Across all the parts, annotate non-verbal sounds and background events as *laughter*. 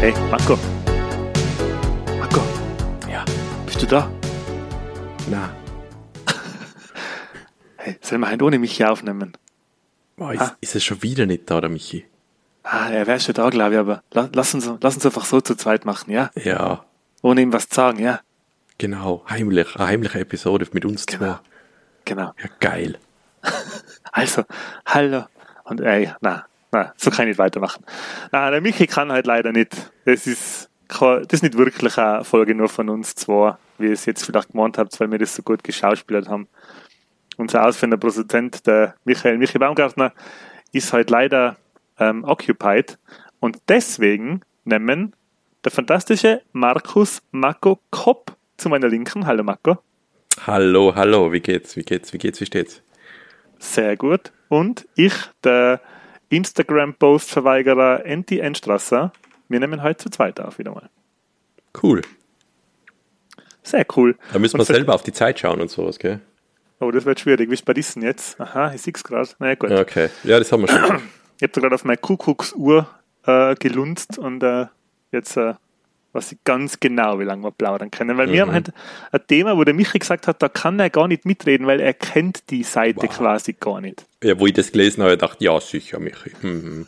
Hey, Marco. Marco, Ja. bist du da? Na. *laughs* Hey, sollen wir heute ohne mich hier aufnehmen? Boah, ist, ist es schon wieder nicht da, der Michi? Ah, er wäre schon da, glaube ich, aber la lass, uns, lass uns einfach so zu zweit machen, ja? Ja, Ohne ihm was zu sagen, ja? genau. Heimlich. Eine heimliche Episode mit uns Genau. zwei. Genau. Ja, geil. *laughs* Also, hallo. Und ey, na, na, so kann ich nicht weitermachen. Na, der Michi kann halt leider nicht. Das ist, das ist nicht wirklich eine Folge nur von uns zwei, wie ihr es jetzt vielleicht gemeint habt, weil wir das so gut geschauspielert haben. Unser ausführender Produzent, der Michael Michi Baumgartner, ist halt leider ähm, occupied und deswegen nehmen der fantastische Markus Marco Kopp zu meiner Linken. Hallo Marco. Hallo, hallo. Wie geht's? Wie geht's? Wie geht's? Wie steht's? Sehr gut. Und ich, der Instagram-Post-Verweigerer Enti Enstrasser, wir nehmen heute zu zweit auf wieder mal. Cool. Sehr cool. Da müssen wir selber auf die Zeit schauen und sowas, gell? Oh, das wird schwierig. Wie ist bei diesen jetzt? Aha, ich sehe es gerade. Na ja, gut. Okay. Ja, das haben wir schon. *clears throat* Ich habe da gerade auf meine Kuckucksuhr äh, gelunzt und äh, jetzt äh, weiß ich ganz genau, wie lange wir plaudern können. Weil wir Mhm. haben halt ein Thema, wo der Michi gesagt hat, da kann er gar nicht mitreden, weil er kennt die Seite Wow. quasi gar nicht. ja, wo ich das gelesen habe, dachte ich, ja, sicher, Michi. Mhm.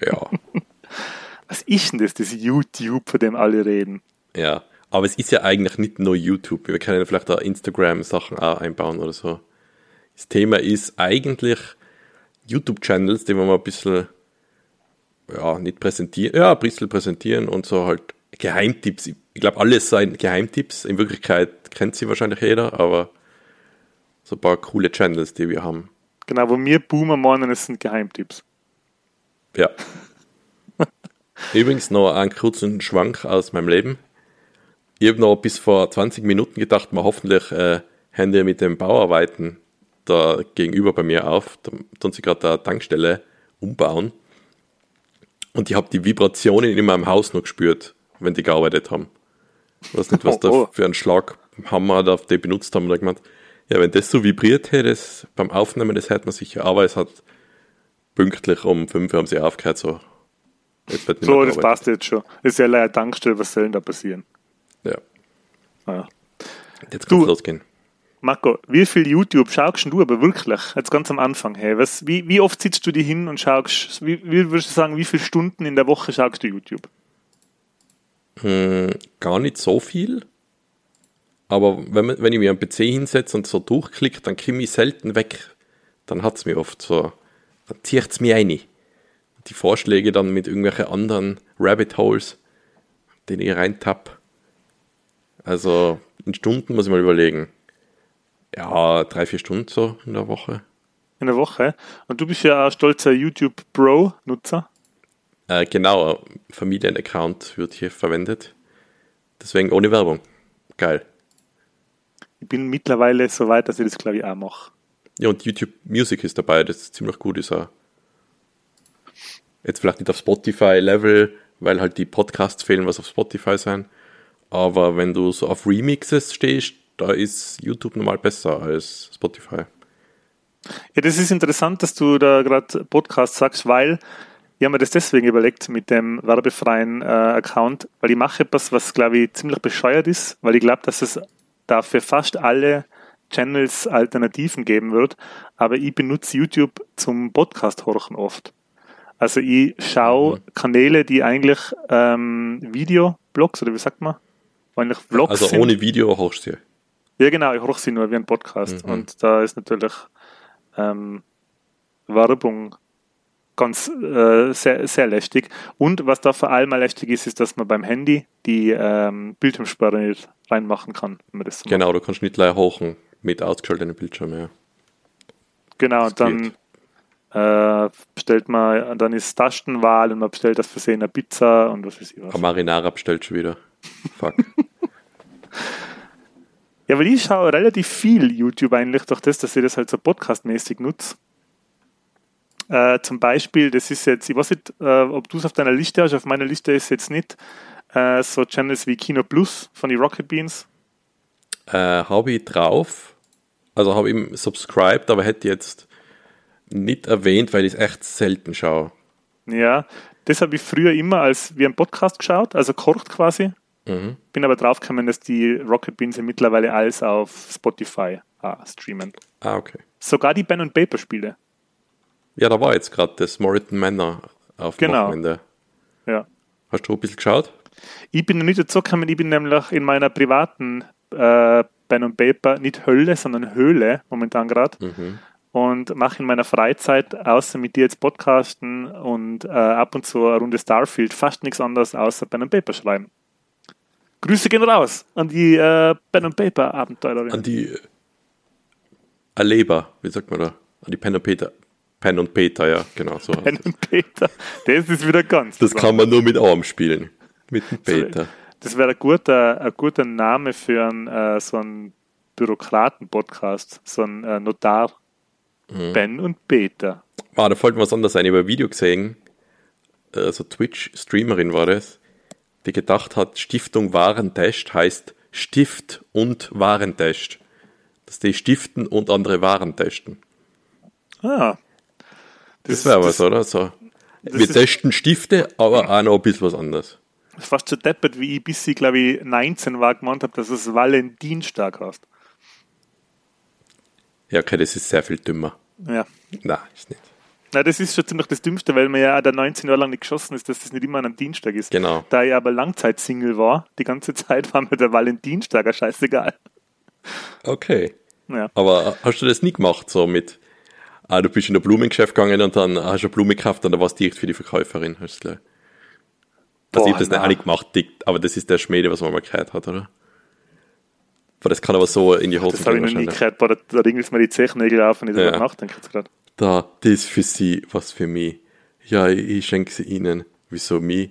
Ja, *laughs* Was ist denn das, das YouTube, von dem alle reden? ja. Aber es ist ja eigentlich nicht nur YouTube. Wir können ja vielleicht da Instagram-Sachen auch einbauen oder so. Das Thema ist eigentlich YouTube-Channels, die wir mal ein bisschen, ja, nicht präsentieren, ja, ein bisschen präsentieren und so halt Geheimtipps. Ich glaube, alles seien Geheimtipps. In Wirklichkeit kennt sie wahrscheinlich jeder, aber so ein paar coole Channels, die wir haben. Genau, wo wir Boomer meinen, es sind Geheimtipps. Ja. *laughs* Übrigens noch einen kurzen Schwank aus meinem Leben. Ich habe noch bis vor 20 Minuten gedacht, mal hoffentlich äh, haben die mit dem Bauarbeiten da gegenüber bei mir auf. Da tun sie gerade eine Tankstelle umbauen. Und ich habe die Vibrationen in meinem Haus noch gespürt, wenn die gearbeitet haben. Ich weiß nicht, was *laughs* Oh, oh. da für ein Schlaghammer da die benutzt haben. Ich gemeint, ja, wenn das so vibriert hätte, das beim Aufnehmen, das hätte man sicher. Aber es hat pünktlich um 5 Uhr haben sie aufgehört, so. Jetzt wird nicht So, das passt jetzt schon. Ist ja leider Tankstelle, was soll denn da passieren? Ja, Ja. jetzt Du- kann's losgehen. Marco, wie viel YouTube schaust du aber wirklich? Jetzt ganz am Anfang. Hey, was, wie, wie oft sitzt du dich hin und schaust, wie, wie würdest du sagen, wie viele Stunden in der Woche schaust du YouTube? Hm, gar nicht so viel. Aber wenn, wenn ich mir am PC hinsetze und so durchklicke, dann komme ich selten weg. Dann hat's mir oft so, dann zieht's mir rein. Die Vorschläge dann mit irgendwelchen anderen Rabbit Holes, den ich reintapp. Also in Stunden muss ich mal überlegen. Ja, drei, vier Stunden so in der Woche. In der Woche. Und du bist ja ein stolzer YouTube Pro-Nutzer. Äh, genau, Familienaccount wird hier verwendet. Deswegen ohne Werbung. Geil. Ich bin mittlerweile so weit, dass ich das, glaube ich, auch mache. Ja, und YouTube Music ist dabei, das ist ziemlich gut ist. auch. Jetzt vielleicht nicht auf Spotify-Level, weil halt die Podcasts fehlen, was auf Spotify sein. Aber wenn du so auf Remixes stehst, da ist YouTube normal besser als Spotify. Ja, das ist interessant, dass du da gerade Podcast sagst, weil ich habe mir das deswegen überlegt mit dem werbefreien äh, Account, weil ich mache etwas, was glaube ich ziemlich bescheuert ist, weil ich glaube, dass es da für fast alle Channels Alternativen geben wird, aber ich benutze YouTube zum Podcast horchen oft. Also ich schaue Kanäle, die eigentlich ähm, Videoblogs oder wie sagt man? Eigentlich Vlogs Also sind. ohne Video hochst du. Ja, genau, ich höre sie nur wie ein Podcast. Und da ist natürlich ähm, Werbung ganz äh, sehr, sehr lästig. Und was da vor allem mal lästig ist, ist, dass man beim Handy die ähm, Bildschirmsperre nicht reinmachen kann, wenn man das so macht. Genau, du kannst nicht gleich hochen mit ausgeschalteten Bildschirm, ja. Genau, das dann äh, bestellt man, dann ist Tastenwahl und man bestellt das Versehen eine Pizza und was weiß ich was. Marinara bestellt schon wieder. Fuck. *laughs* Ja, weil ich schaue relativ viel YouTube eigentlich durch das, dass ich das halt so podcastmäßig nutze. Äh, zum Beispiel, das ist jetzt, ich weiß nicht, äh, ob du es auf deiner Liste hast, auf meiner Liste ist jetzt nicht äh, so Channels wie Kino Plus von den Rocket Beans. Äh, habe ich drauf. Also habe ich subscribed, aber hätte jetzt nicht erwähnt, weil ich es echt selten schaue. Ja, das habe ich früher immer als wie ein Podcast geschaut, also kocht quasi. Mhm. Bin aber draufgekommen, dass die Rocket Beans ja mittlerweile alles auf Spotify ah, streamen. Ah, okay. Sogar die Ben Paper Spiele. Ja, da war jetzt gerade das Moritan Manor auf dem Genau. Wochenende. Ja. Hast du ein bisschen geschaut? Ich bin noch nicht dazu gekommen, ich bin nämlich in meiner privaten äh, Pen und Paper, nicht Hölle, sondern Höhle momentan gerade. Mhm. Und mache in meiner Freizeit, außer mit dir jetzt Podcasten und äh, ab und zu eine Runde Starfield, fast nichts anderes außer Pen und Paper schreiben. Grüße gehen raus an die äh, Pen und Paper Abenteurerin. An die äh, Erleber, wie sagt man da? An die Pen und Peter. Pen und Peter, ja, genau so. Pen und Peter. Das ist wieder ganz. Das was kann man nur mit Arm spielen. Mit dem Peter. Das wäre ein guter, ein guter Name für einen, äh, so einen Bürokraten-Podcast, so ein äh, Notar. Mhm. Ben und Peter. Ah, da fällt mir was anderes ein. Ich habe ein Video gesehen, äh, so Twitch-Streamerin war das, die gedacht hat, Stiftung Warentest heißt Stift und Warentest. Dass die stiften und andere Waren testen. Ah. Das wäre was, oder? So. Wir testen Stifte, aber auch noch ein bisschen was anderes. Das ist fast so deppert, wie ich, bis ich, glaube ich, 19 war, gemeint habe, dass es Valentinstag heißt. Ja, okay, das ist sehr viel dümmer. Ja. Nein, ist nicht. Na, das ist schon ziemlich das Dümmste, weil mir ja auch der 19 Jahre lang nicht geschossen ist, dass das nicht immer an einem Dienstag ist. Genau. Da ich aber Langzeit-Single war, die ganze *laughs* Zeit war mir der Valentinstag ja scheißegal. Okay. Ja. Aber hast du das nie gemacht, so mit, ah, du bist in ein Blumengeschäft gegangen und dann hast du eine Blume gekauft und dann war es direkt für die Verkäuferin, hast du gleich. Also ich habe das nicht auch nicht gemacht, aber das ist der Schmäde, was man mal gehört hat, oder? Aber das kann aber so in die Hose Das habe ich noch nie gehört. Boah, da, da ringelst mir die Zechnägel auf und ich Ja. nachdenke jetzt gerade. Da, das ist für sie, was für mich. Ja, ich, ich schenke sie ihnen. Wieso mich?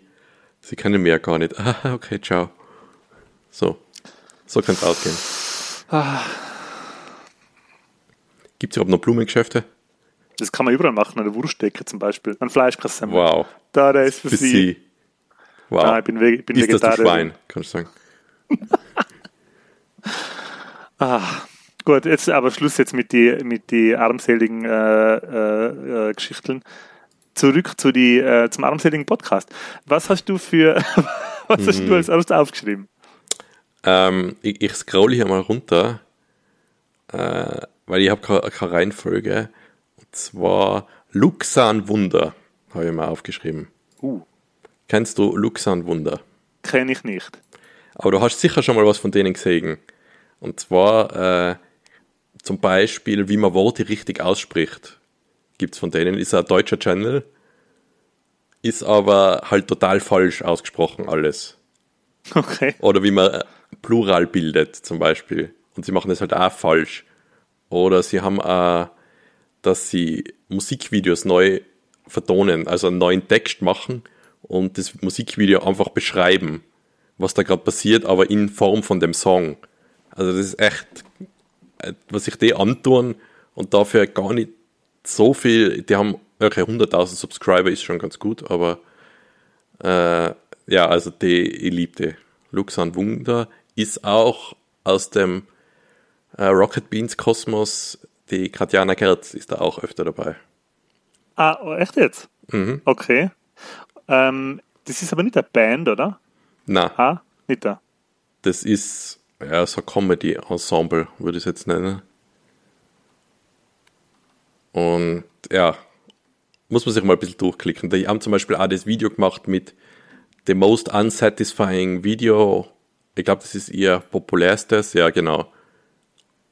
Sie kennen mich ja gar nicht. *laughs* Ah, okay, ciao. So. So könnte es ausgehen. Gibt es überhaupt noch Blumengeschäfte? Das kann man überall machen, der Wurstdecke zum Beispiel. An Fleischkassemmel. Wow. Da, der ist für, Für sie. sie. Wow. Ah, ich bin, ich bin ist das du Vegetarier. Schwein, kannst du sagen. *laughs* Gut, jetzt aber Schluss jetzt mit die, mit die armseligen äh, äh, äh, Geschichten. Zurück zu die, äh, zum armseligen Podcast. Was hast du für, *laughs* was hast Mhm. du als erstes aufgeschrieben? Ähm, ich, ich scroll hier mal runter, äh, weil ich habe keine, keine Reihenfolge. Und zwar Luxan Wunder habe ich mal aufgeschrieben. Uh, Kennst du Luxan Wunder? kenne ich nicht. Aber du hast sicher schon mal was von denen gesehen. Und zwar äh, zum Beispiel, wie man Worte richtig ausspricht. Gibt's von denen. Ist ein deutscher Channel. Ist aber halt total falsch ausgesprochen alles. Okay. Oder wie man äh, Plural bildet zum Beispiel. Und sie machen das halt auch falsch. Oder sie haben auch, dass sie Musikvideos neu vertonen, also einen neuen Text machen und das Musikvideo einfach beschreiben, was da gerade passiert, aber in Form von dem Song. Also das ist echt, äh, was sich die antun und dafür gar nicht so viel, die haben, okay, 100.000 Subscriber ist schon ganz gut, aber äh, ja, also die, ich liebe die. Luxan Wunder ist auch aus dem äh, Rocket Beans Kosmos, die Katjana Gerz ist da auch öfter dabei. Ah, oh, echt jetzt? Mhm. Okay. Ähm, das ist aber nicht eine Band, oder? Na, Ah, nicht da. das ist ja so Comedy-Ensemble, würde ich es jetzt nennen. Und ja, muss man sich mal ein bisschen durchklicken. Die haben zum Beispiel auch das Video gemacht mit The Most Unsatisfying Video. Ich glaube, das ist ihr populärstes, ja genau.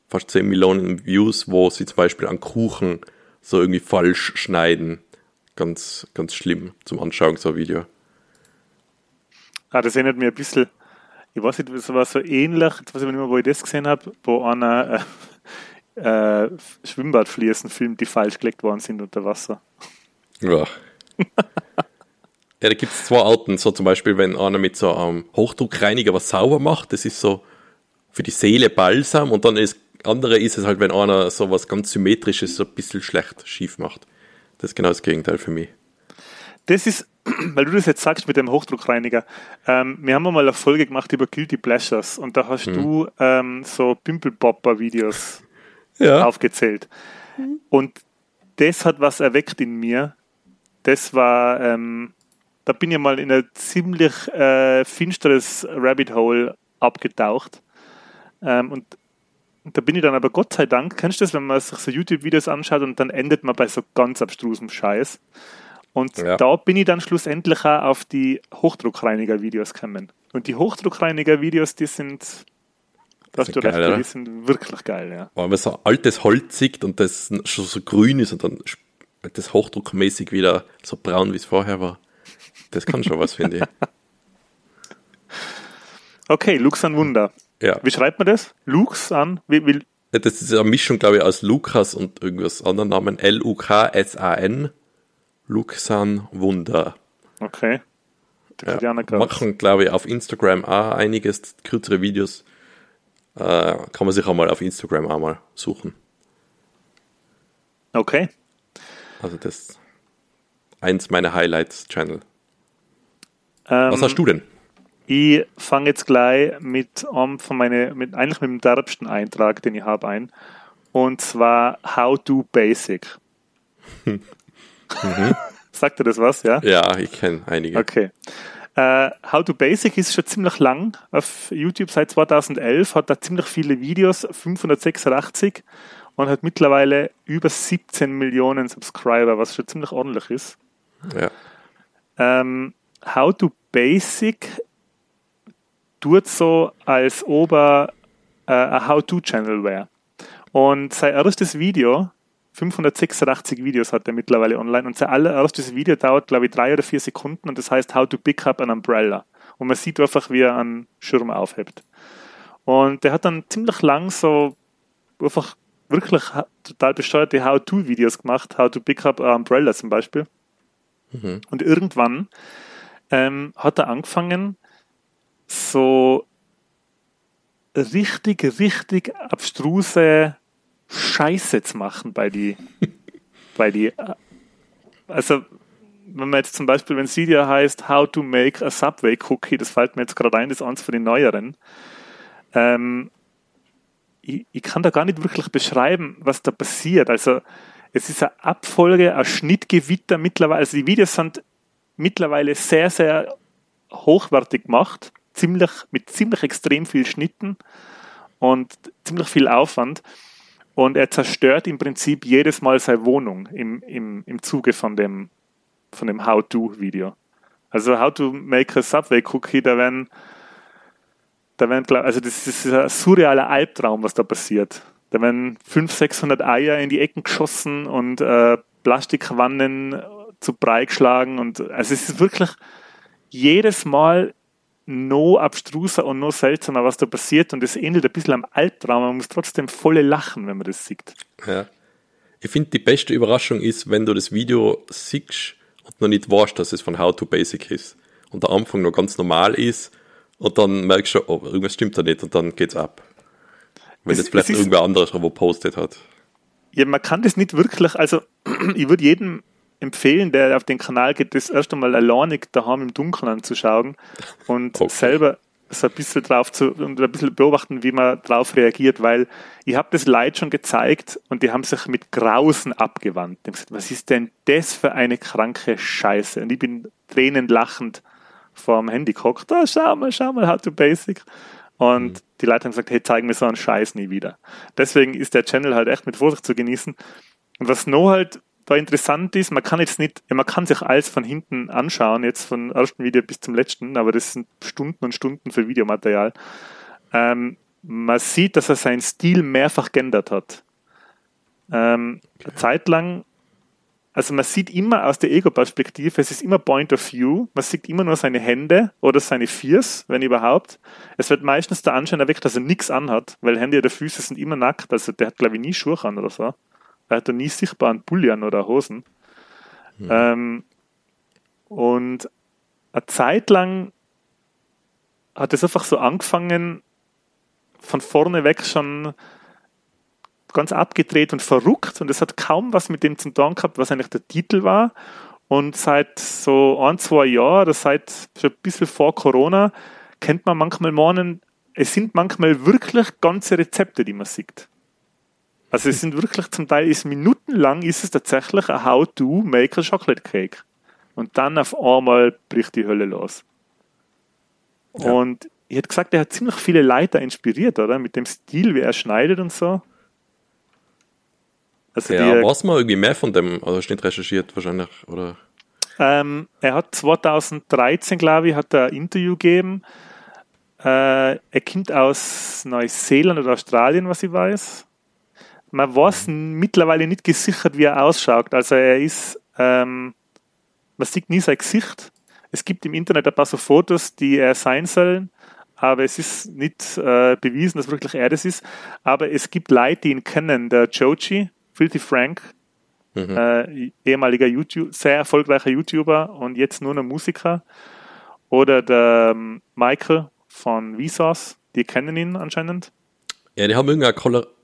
Fast 10 Millionen Views, wo sie zum Beispiel an Kuchen so irgendwie falsch schneiden. Ganz, ganz schlimm zum Anschauen, so ein Video. Ah, das erinnert mich ein bisschen, ich weiß nicht, es war so ähnlich, jetzt weiß ich nicht mehr, wo ich das gesehen habe, wo einer äh, *laughs* äh, Schwimmbadfliesen filmt, die falsch gelegt worden sind unter Wasser. Ja. ja, da gibt es zwei Arten. So zum Beispiel, wenn einer mit so einem Hochdruckreiniger was sauber macht, das ist so für die Seele balsam und dann ist andere ist es halt, wenn einer so was ganz Symmetrisches so ein bisschen schlecht schief macht. Das ist genau das Gegenteil für mich. Das ist, *clears throat* weil du das jetzt sagst mit dem Hochdruckreiniger. Ähm, wir haben mal eine Folge gemacht über Guilty Pleasures und da hast du ähm, so Pimpelpopper-Videos Ja. aufgezählt. Und das hat was erweckt in mir. Das war, ähm, da bin ich mal in ein ziemlich äh, finsteres Rabbit Hole abgetaucht. Ähm, und da bin ich dann aber Gott sei Dank, kennst du das, wenn man sich so YouTube-Videos anschaut und dann endet man bei so ganz abstrusem Scheiß. Und Ja. da bin ich dann schlussendlich auch auf die Hochdruckreiniger-Videos gekommen. Und die Hochdruckreiniger-Videos, die sind, da hast sind du recht, geil, oder? die sind wirklich geil, ja. Wenn man so altes Holz sieht und das schon so grün ist und dann das hochdruckmäßig wieder so braun, wie es vorher war, das kann schon was, finde ich. *laughs* Okay, Lux an Wunder. Ja. Wie schreibt man das? Lux an? Wie, wie, Das ist eine Mischung, glaube ich, aus Lukas und irgendwas anderen Namen. L-U-K-S-A-N. Luxan Wunder. okay. Ja. Machen, glaube ich, auf Instagram auch einiges, kürzere Videos. Äh, kann man sich auch mal auf Instagram auch mal suchen. Okay. Also das ist eins meiner Highlights-Channel. Ähm, Was hast du denn? Ich fange jetzt gleich mit, um, von meine, mit eigentlich mit dem derbsten Eintrag, den ich habe, ein. Und zwar How to Basic. *laughs* *laughs* Sagt dir das was, ja? Ja, ich kenne einige. Okay. Äh, How to Basic ist schon ziemlich lang auf YouTube seit 2011, hat da ziemlich viele Videos, 586 und hat mittlerweile über 17 Millionen Subscriber, was schon ziemlich ordentlich ist. Ja. Ähm, How to Basic tut so, als ob er äh, How-to-Channel wäre. Und sein erstes Video, 586 Videos hat er mittlerweile online und sein allererstes Video dauert, glaube ich, drei oder vier Sekunden und das heißt How to Pick Up an Umbrella. Und man sieht einfach, wie er einen Schirm aufhebt. Und der hat dann ziemlich lang so einfach wirklich total besteuerte How-to-Videos gemacht, How to Pick Up a Umbrella zum Beispiel. Und irgendwann ähm, hat er angefangen, so richtig, richtig abstruse Scheiße zu machen bei die, *laughs* bei die, also wenn man jetzt zum Beispiel, wenn Video heißt How to make a Subway Cookie, das fällt mir jetzt gerade ein, das ist eins von den neueren. Ähm, ich, ich kann da gar nicht wirklich beschreiben, was da passiert. Also es ist eine Abfolge, ein Schnittgewitter mittlerweile. Also die Videos sind mittlerweile sehr, sehr hochwertig gemacht, ziemlich, mit ziemlich extrem viel Schnitten und ziemlich viel Aufwand. Und er zerstört im Prinzip jedes Mal seine Wohnung im, im, im Zuge von dem, von dem How-To-Video. Also How to make a Subway Cookie, da werden, da werden, also das ist ein surrealer Albtraum, was da passiert. Da werden 500, 600 Eier in die Ecken geschossen und äh, Plastikwannen zu Brei geschlagen und also es ist wirklich jedes Mal noch abstruser und noch seltsamer, was da passiert und es ähnelt ein bisschen am Albtraum, man muss trotzdem volle lachen, wenn man das sieht. Ja. Ich finde, die beste Überraschung ist, wenn du das Video siehst und noch nicht weißt, dass es von How to Basic ist. Und der Anfang noch ganz normal ist und dann merkst du, oh, irgendwas stimmt da nicht und dann geht's ab. Wenn Es- das vielleicht irgendwer anderes wo postet hat. Ja, man kann das nicht wirklich, also *clears throat* ich würde jedem empfehlen, der auf den Kanal geht, das erst einmal alleinig daheim im Dunkeln anzuschauen und Okay. selber so ein bisschen drauf zu und ein bisschen beobachten, wie man drauf reagiert, weil ich habe das Leid schon gezeigt und die haben sich mit Grausen abgewandt. Die haben gesagt, was ist denn das für eine kranke Scheiße? Und ich bin tränenlachend vorm Handy gehockt, oh, schau mal, schau mal, how to basic. Und die Leute haben gesagt, hey, zeig mir so einen Scheiß nie wieder. Deswegen ist der Channel halt echt mit Vorsicht zu genießen. Und was noch halt da interessant ist, man kann jetzt nicht, man kann sich alles von hinten anschauen, jetzt vom ersten Video bis zum letzten, aber das sind Stunden und Stunden für Videomaterial. Ähm, man sieht, dass er seinen Stil mehrfach geändert hat. Ähm, eine Zeit lang, also man sieht immer aus der Ego-Perspektive, es ist immer Point of View, man sieht immer nur seine Hände oder seine Füße, wenn überhaupt. Es wird meistens der Anschein erweckt, dass er nichts anhat, weil Hände oder Füße sind immer nackt, also der hat glaube ich nie Schuhe an oder so. Er hat da nie sichtbaren Pulli an oder Hosen. Ähm, und eine Zeit lang hat es einfach so angefangen, von vorne weg schon ganz abgedreht und verrückt und es hat kaum was mit dem zu tun gehabt, was eigentlich der Titel war. Und seit so ein, zwei Jahren, oder seit schon ein bisschen vor Corona, kennt man manchmal morgen, es sind manchmal wirklich ganze Rezepte, die man sieht. Also es sind wirklich zum Teil ist minutenlang ist es tatsächlich ein How to make a chocolate cake. Und dann auf einmal bricht die Hölle los. Ja. Und ich hätte gesagt, er hat ziemlich viele Leiter inspiriert, oder? Mit dem Stil, wie er schneidet und so. Also ja, die, weiß man irgendwie mehr von dem, also du nicht recherchiert wahrscheinlich, oder? Ähm, er hat 2013, glaube ich, hat er ein Interview gegeben. Äh, er kommt aus Neuseeland oder Australien, was ich weiß. Man weiß mittlerweile nicht gesichert, wie er ausschaut. Also er ist, ähm, man sieht nie sein Gesicht. Es gibt im Internet ein paar so Fotos, die er sein sollen, aber es ist nicht äh, bewiesen, dass wirklich er das ist. Aber es gibt Leute, die ihn kennen. Der Joji, Filthy Frank, mhm. äh, ehemaliger YouTube, sehr erfolgreicher YouTuber und jetzt nur noch Musiker. Oder der ähm, Michael von Vsauce, die kennen ihn anscheinend. Ja, die haben irgendeine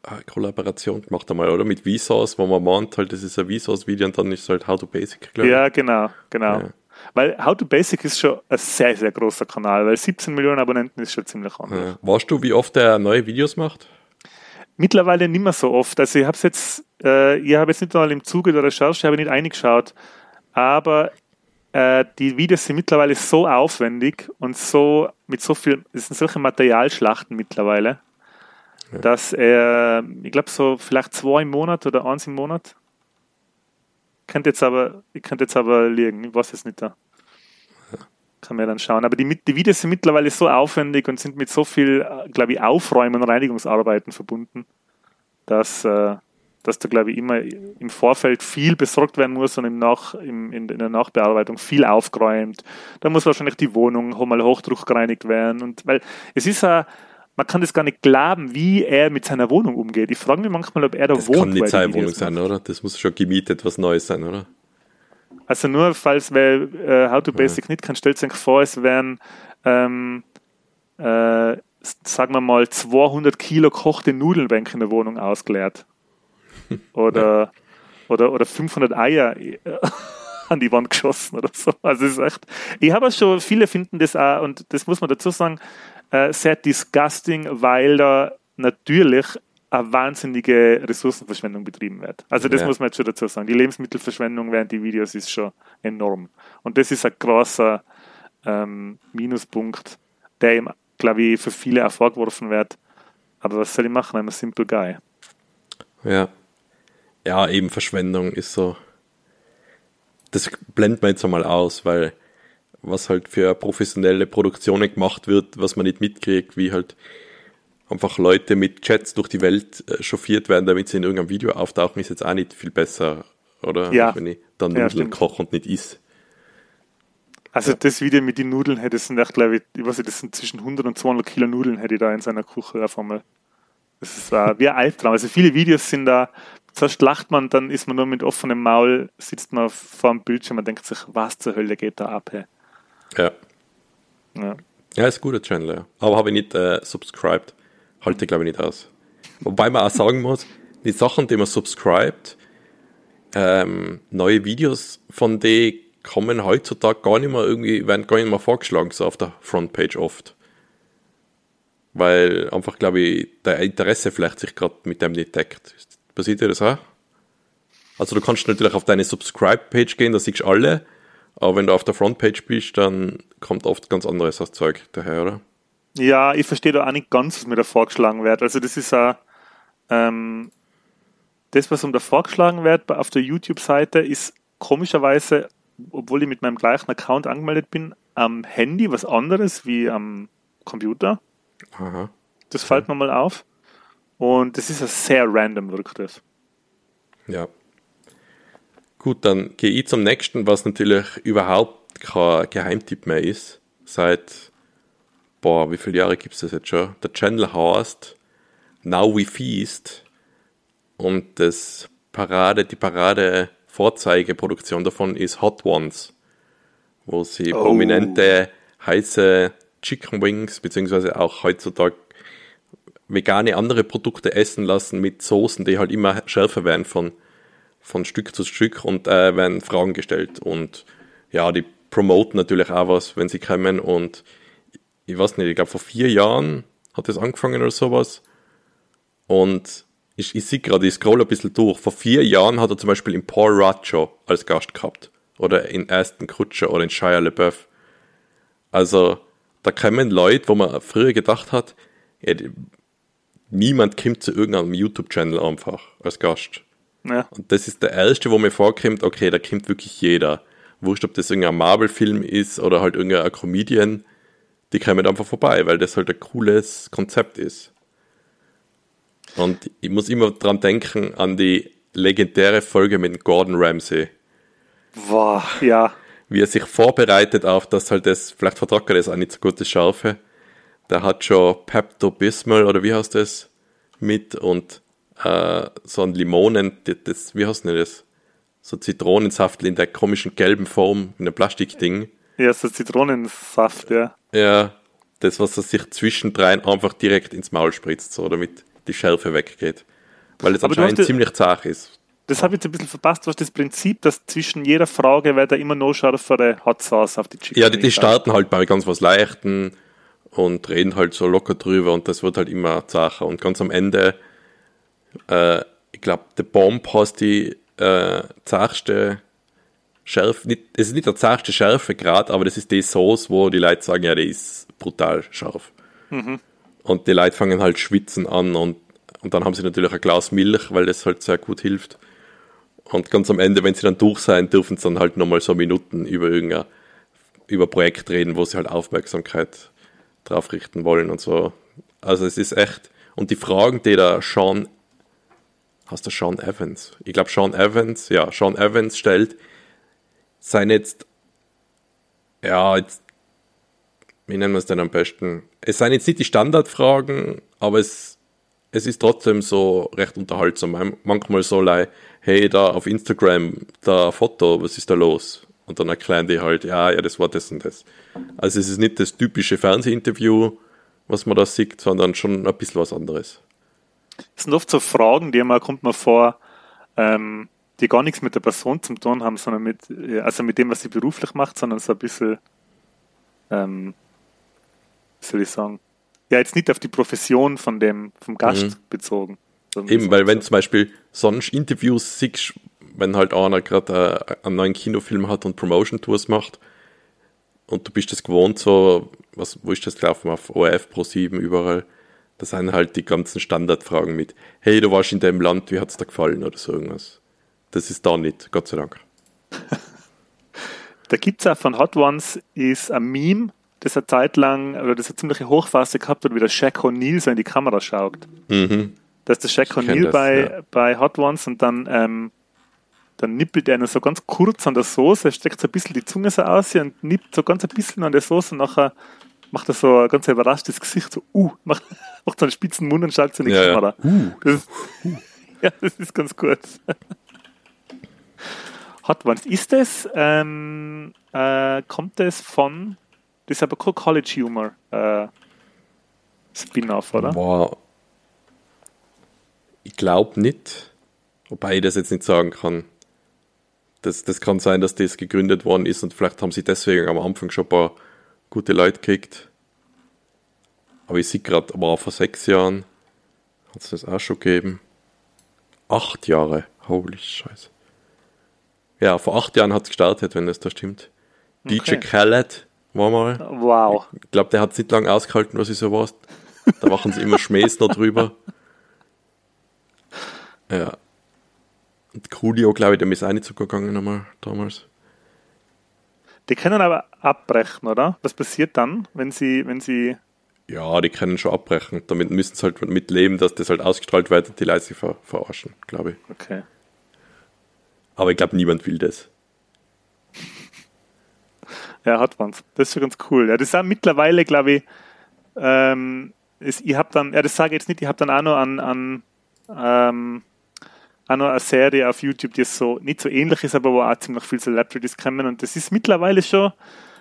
Kolla Kollaboration gemacht einmal, oder? Mit Vsauce, wo man meint, halt, das ist ein Vsauce-Video und dann ist es halt How to Basic, glaube ich. Ja, genau, genau. Ja. Weil How to Basic ist schon ein sehr, sehr großer Kanal, weil 17 Millionen Abonnenten ist schon ziemlich anders. Ja. Weißt du, wie oft er neue Videos macht? Mittlerweile nicht mehr so oft. Also ich habe es jetzt, äh, ich habe jetzt nicht mal im Zuge der Recherche, habe nicht eingeschaut, aber äh, die Videos sind mittlerweile so aufwendig und so mit so viel, es sind solche Materialschlachten mittlerweile, ja. dass er, ich glaube so vielleicht zwei im Monat oder eins im Monat könnte jetzt aber, ich könnte jetzt aber liegen, ich weiß es nicht da. Kann man dann schauen. Aber die, die Videos sind mittlerweile so aufwendig und sind mit so viel, glaube ich, Aufräumen und Reinigungsarbeiten verbunden, dass, äh, dass da, glaube ich, immer im Vorfeld viel besorgt werden muss und im Nach, im, in, in der Nachbearbeitung viel aufgeräumt. Da muss wahrscheinlich die Wohnung mal hochdruckgereinigt werden. Und weil es ist ja, man kann das gar nicht glauben, wie er mit seiner Wohnung umgeht. Ich frage mich manchmal, ob er da das wohnt. Das kann nicht seine Wohnung sein, oder? Das muss schon gemietet was Neues sein, oder? Also nur, falls wer äh, How to Basic ja. nicht kann, stellt sich vor, es wären, ähm, äh, sagen wir mal, 200 Kilo kochte Nudelbänke in der Wohnung ausgeleert. Oder, *laughs* ja. oder, oder 500 Eier äh, *laughs* an die Wand geschossen oder so. Also es ist echt, ich habe schon, viele finden das auch, und das muss man dazu sagen, äh, sehr disgusting, weil da natürlich eine wahnsinnige Ressourcenverschwendung betrieben wird. Also das ja. muss man jetzt schon dazu sagen. Die Lebensmittelverschwendung während die Videos ist schon enorm. Und das ist ein großer ähm, Minuspunkt, der ihm, glaube ich, für viele hervorgeworfen wird. Aber was soll ich machen? I'm a simple guy. Ja. Ja, eben Verschwendung ist so. Das blendet man jetzt einmal aus, weil was halt für professionelle Produktionen gemacht wird, was man nicht mitkriegt, wie halt einfach Leute mit Chats durch die Welt äh, chauffiert werden, damit sie in irgendeinem Video auftauchen, ist jetzt auch nicht viel besser, oder? Ja. Wenn ich dann Nudeln ja, koche und nicht is. Also ja. das Video mit den Nudeln hätte es echt, glaube ich, ich weiß nicht, das sind zwischen 100 und 200 Kilo Nudeln hätte ich da in seiner Küche auf einmal. Das ist uh, wie ein Albtraum. Also viele Videos sind da, zuerst lacht man, dann ist man nur mit offenem Maul, sitzt man vor dem Bildschirm und denkt sich, was zur Hölle geht da ab? Hey? Ja. Ja, ja ist ein guter Channel, ja. Aber habe ich nicht äh, subscribed. Halte, glaube ich, nicht aus. Wobei man auch sagen muss, die Sachen, die man subscribt, ähm, neue Videos von denen kommen heutzutage gar nicht mehr irgendwie, werden gar nicht mehr vorgeschlagen, so auf der Frontpage oft. Weil einfach, glaube ich, der Interesse vielleicht sich gerade mit dem nicht deckt. Passiert dir das auch? Also du kannst natürlich auf deine Subscribe-Page gehen, da siehst du alle, aber wenn du auf der Frontpage bist, dann kommt oft ganz anderes als Zeug daher, oder? Ja, ich verstehe da auch nicht ganz, was mir da vorgeschlagen wird. Also das ist auch, ähm, das, was um da vorgeschlagen wird auf der YouTube-Seite, ist komischerweise, obwohl ich mit meinem gleichen Account angemeldet bin, am Handy was anderes wie am Computer. Aha. Das fällt mir mal auf. Und das ist ja sehr random, wirkt das. Ja. Gut, dann gehe ich zum nächsten, was natürlich überhaupt kein Geheimtipp mehr ist. Seit, boah, wie viele Jahre gibt es das jetzt schon? Der Channel heißt Now We Feast und das Parade, die Parade Vorzeigeproduktion davon ist Hot Ones, wo sie oh. prominente heiße Chicken Wings, beziehungsweise auch heutzutage vegane andere Produkte essen lassen mit Soßen, die halt immer schärfer werden von, von Stück zu Stück und äh, werden Fragen gestellt. Und ja, die promoten natürlich auch was, wenn sie kommen. Und ich weiß nicht, ich glaube vor vier Jahren hat das angefangen oder sowas. Und ich, ich sehe gerade, ich scroll ein bisschen durch. Vor vier Jahren hat er zum Beispiel in Paul Racho als Gast gehabt. Oder in Aston Kutscher oder in Shia LeBeouf. Also, da kommen Leute, wo man früher gedacht hat, ja, niemand kommt zu irgendeinem YouTube-Channel einfach als Gast. Ja. Und das ist der erste, wo mir vorkommt, okay, da kommt wirklich jeder. Wurscht, ob das irgendein Marvel-Film ist oder halt irgendein Comedian, die kommen einfach vorbei, weil das halt ein cooles Konzept ist. Und ich muss immer dran denken an die legendäre Folge mit Gordon Ramsay. Boah, ja. Wie er sich vorbereitet auf, dass halt das, vielleicht vertragt er das auch nicht so gute Scharfe. Der hat schon Pepto-Bismol oder wie heißt das mit und äh, so ein Limonen, das, wie heißt denn das? So Zitronensaft in der komischen gelben Form, in einem Plastikding. Ja, so Zitronensaft, ja. Ja, das, was er sich zwischendrein einfach direkt ins Maul spritzt, so damit die Schärfe weggeht. Weil es anscheinend ziemlich zart ist. Das habe ich jetzt ein bisschen verpasst, was das Prinzip, dass zwischen jeder Frage wird er immer noch schärfere Hot Sauce auf die Chicken. Ja, die, die starten halt bei ganz was Leichten und reden halt so locker drüber und das wird halt immer zacher. Und ganz am Ende, äh, ich glaube, der Bomb hast die äh, zachste Schärfe, nicht, es ist nicht der zachste Schärfegrad, aber das ist die Sauce, wo die Leute sagen, ja, die ist brutal scharf. Mhm. Und die Leute fangen halt schwitzen an und, und dann haben sie natürlich ein Glas Milch, weil das halt sehr gut hilft. Und ganz am Ende, wenn sie dann durch sein, dürfen sie dann halt nochmal so Minuten über irgendein über Projekt reden, wo sie halt Aufmerksamkeit drauf richten wollen und so. Also es ist echt. Und die Fragen, die da Sean, hast du Sean Evans? Ich glaube Sean Evans, ja, Sean Evans stellt, seien jetzt, ja, jetzt, wie nennen wir es denn am besten? Es seien jetzt nicht die Standardfragen, aber es, es ist trotzdem so recht unterhaltsam. Manchmal so like, hey, da auf Instagram, da Foto, was ist da los? Und dann erklären die halt, ja, ja, das war das und das. Also es ist nicht das typische Fernsehinterview, was man da sieht, sondern schon ein bisschen was anderes. Es sind oft so Fragen, die man kommt man vor, ähm, die gar nichts mit der Person zu tun haben, sondern mit, also mit dem, was sie beruflich macht, sondern so ein bisschen, ähm, wie soll ich sagen, ja, jetzt nicht auf die Profession von dem, vom Gast mhm. bezogen. Eben, weil wenn zum Beispiel sonst Interviews siehst, wenn halt einer gerade äh, einen neuen Kinofilm hat und Promotion-Tours macht und du bist das gewohnt, so, was, wo ist das gelaufen, auf ORF Pro 7 überall, da sind halt die ganzen Standardfragen mit, hey, du warst in dem Land, wie hat es dir gefallen oder so irgendwas. Das ist da nicht, Gott sei Dank. *laughs* da gibt es auch von Hot Ones ist ein Meme, das eine Zeit lang, oder das eine ziemliche Hochphase gehabt hat, wie der Shaq O'Neal so in die Kamera schaut. Mhm. Das ist der Shaq O'Neal bei, ja. bei Hot Ones und dann, ähm, dann nippelt er so ganz kurz an der Soße, steckt so ein bisschen die Zunge so aus und nippt so ganz ein bisschen an der Soße und nachher macht er so ein ganz überraschtes Gesicht, so, uh, macht, *laughs* macht so einen spitzen Mund und schaltet so in die ja, Kamera. Ja. Uh. Das ist, *laughs* ja, das ist ganz gut. *laughs* Hot Ones. Ist das, ähm, äh, kommt das von, das ist aber kein College Humor äh, Spin-off, oder? Boah. Ich glaube nicht. Wobei ich das jetzt nicht sagen kann. Das, das kann sein, dass das gegründet worden ist und vielleicht haben sie deswegen am Anfang schon ein paar gute Leute gekriegt. Aber ich sehe gerade, war vor sechs Jahren hat es das auch schon gegeben. Acht Jahre. Holy Scheiße. Ja, vor acht Jahren hat es gestartet, wenn das da stimmt. Okay. DJ Khaled war mal. Wow. Ich glaube, der hat es nicht lange ausgehalten, was ich so war. Da machen sie immer Schmähs noch drüber. Ja. Und Coolio, glaube ich, dem ist auch nicht so gegangen nochmal damals. Die können aber abbrechen, oder? Was passiert dann, wenn sie, wenn sie. Ja, die können schon abbrechen. Damit müssen sie halt mitleben, dass das halt ausgestrahlt wird und die Leute sich ver verarschen, glaube ich. Okay. Aber ich glaube, niemand will das. *laughs* Ja, hat man's. Das ist schon ganz cool. Ja, das ist auch mittlerweile, glaube ich, ähm, ist, ich habe dann, ja, das sage ich jetzt nicht, ich habe dann auch noch an, an ähm, auch noch eine Serie auf YouTube, die so nicht so ähnlich ist, aber wo auch ziemlich viele Celebrities kommen und das ist mittlerweile schon,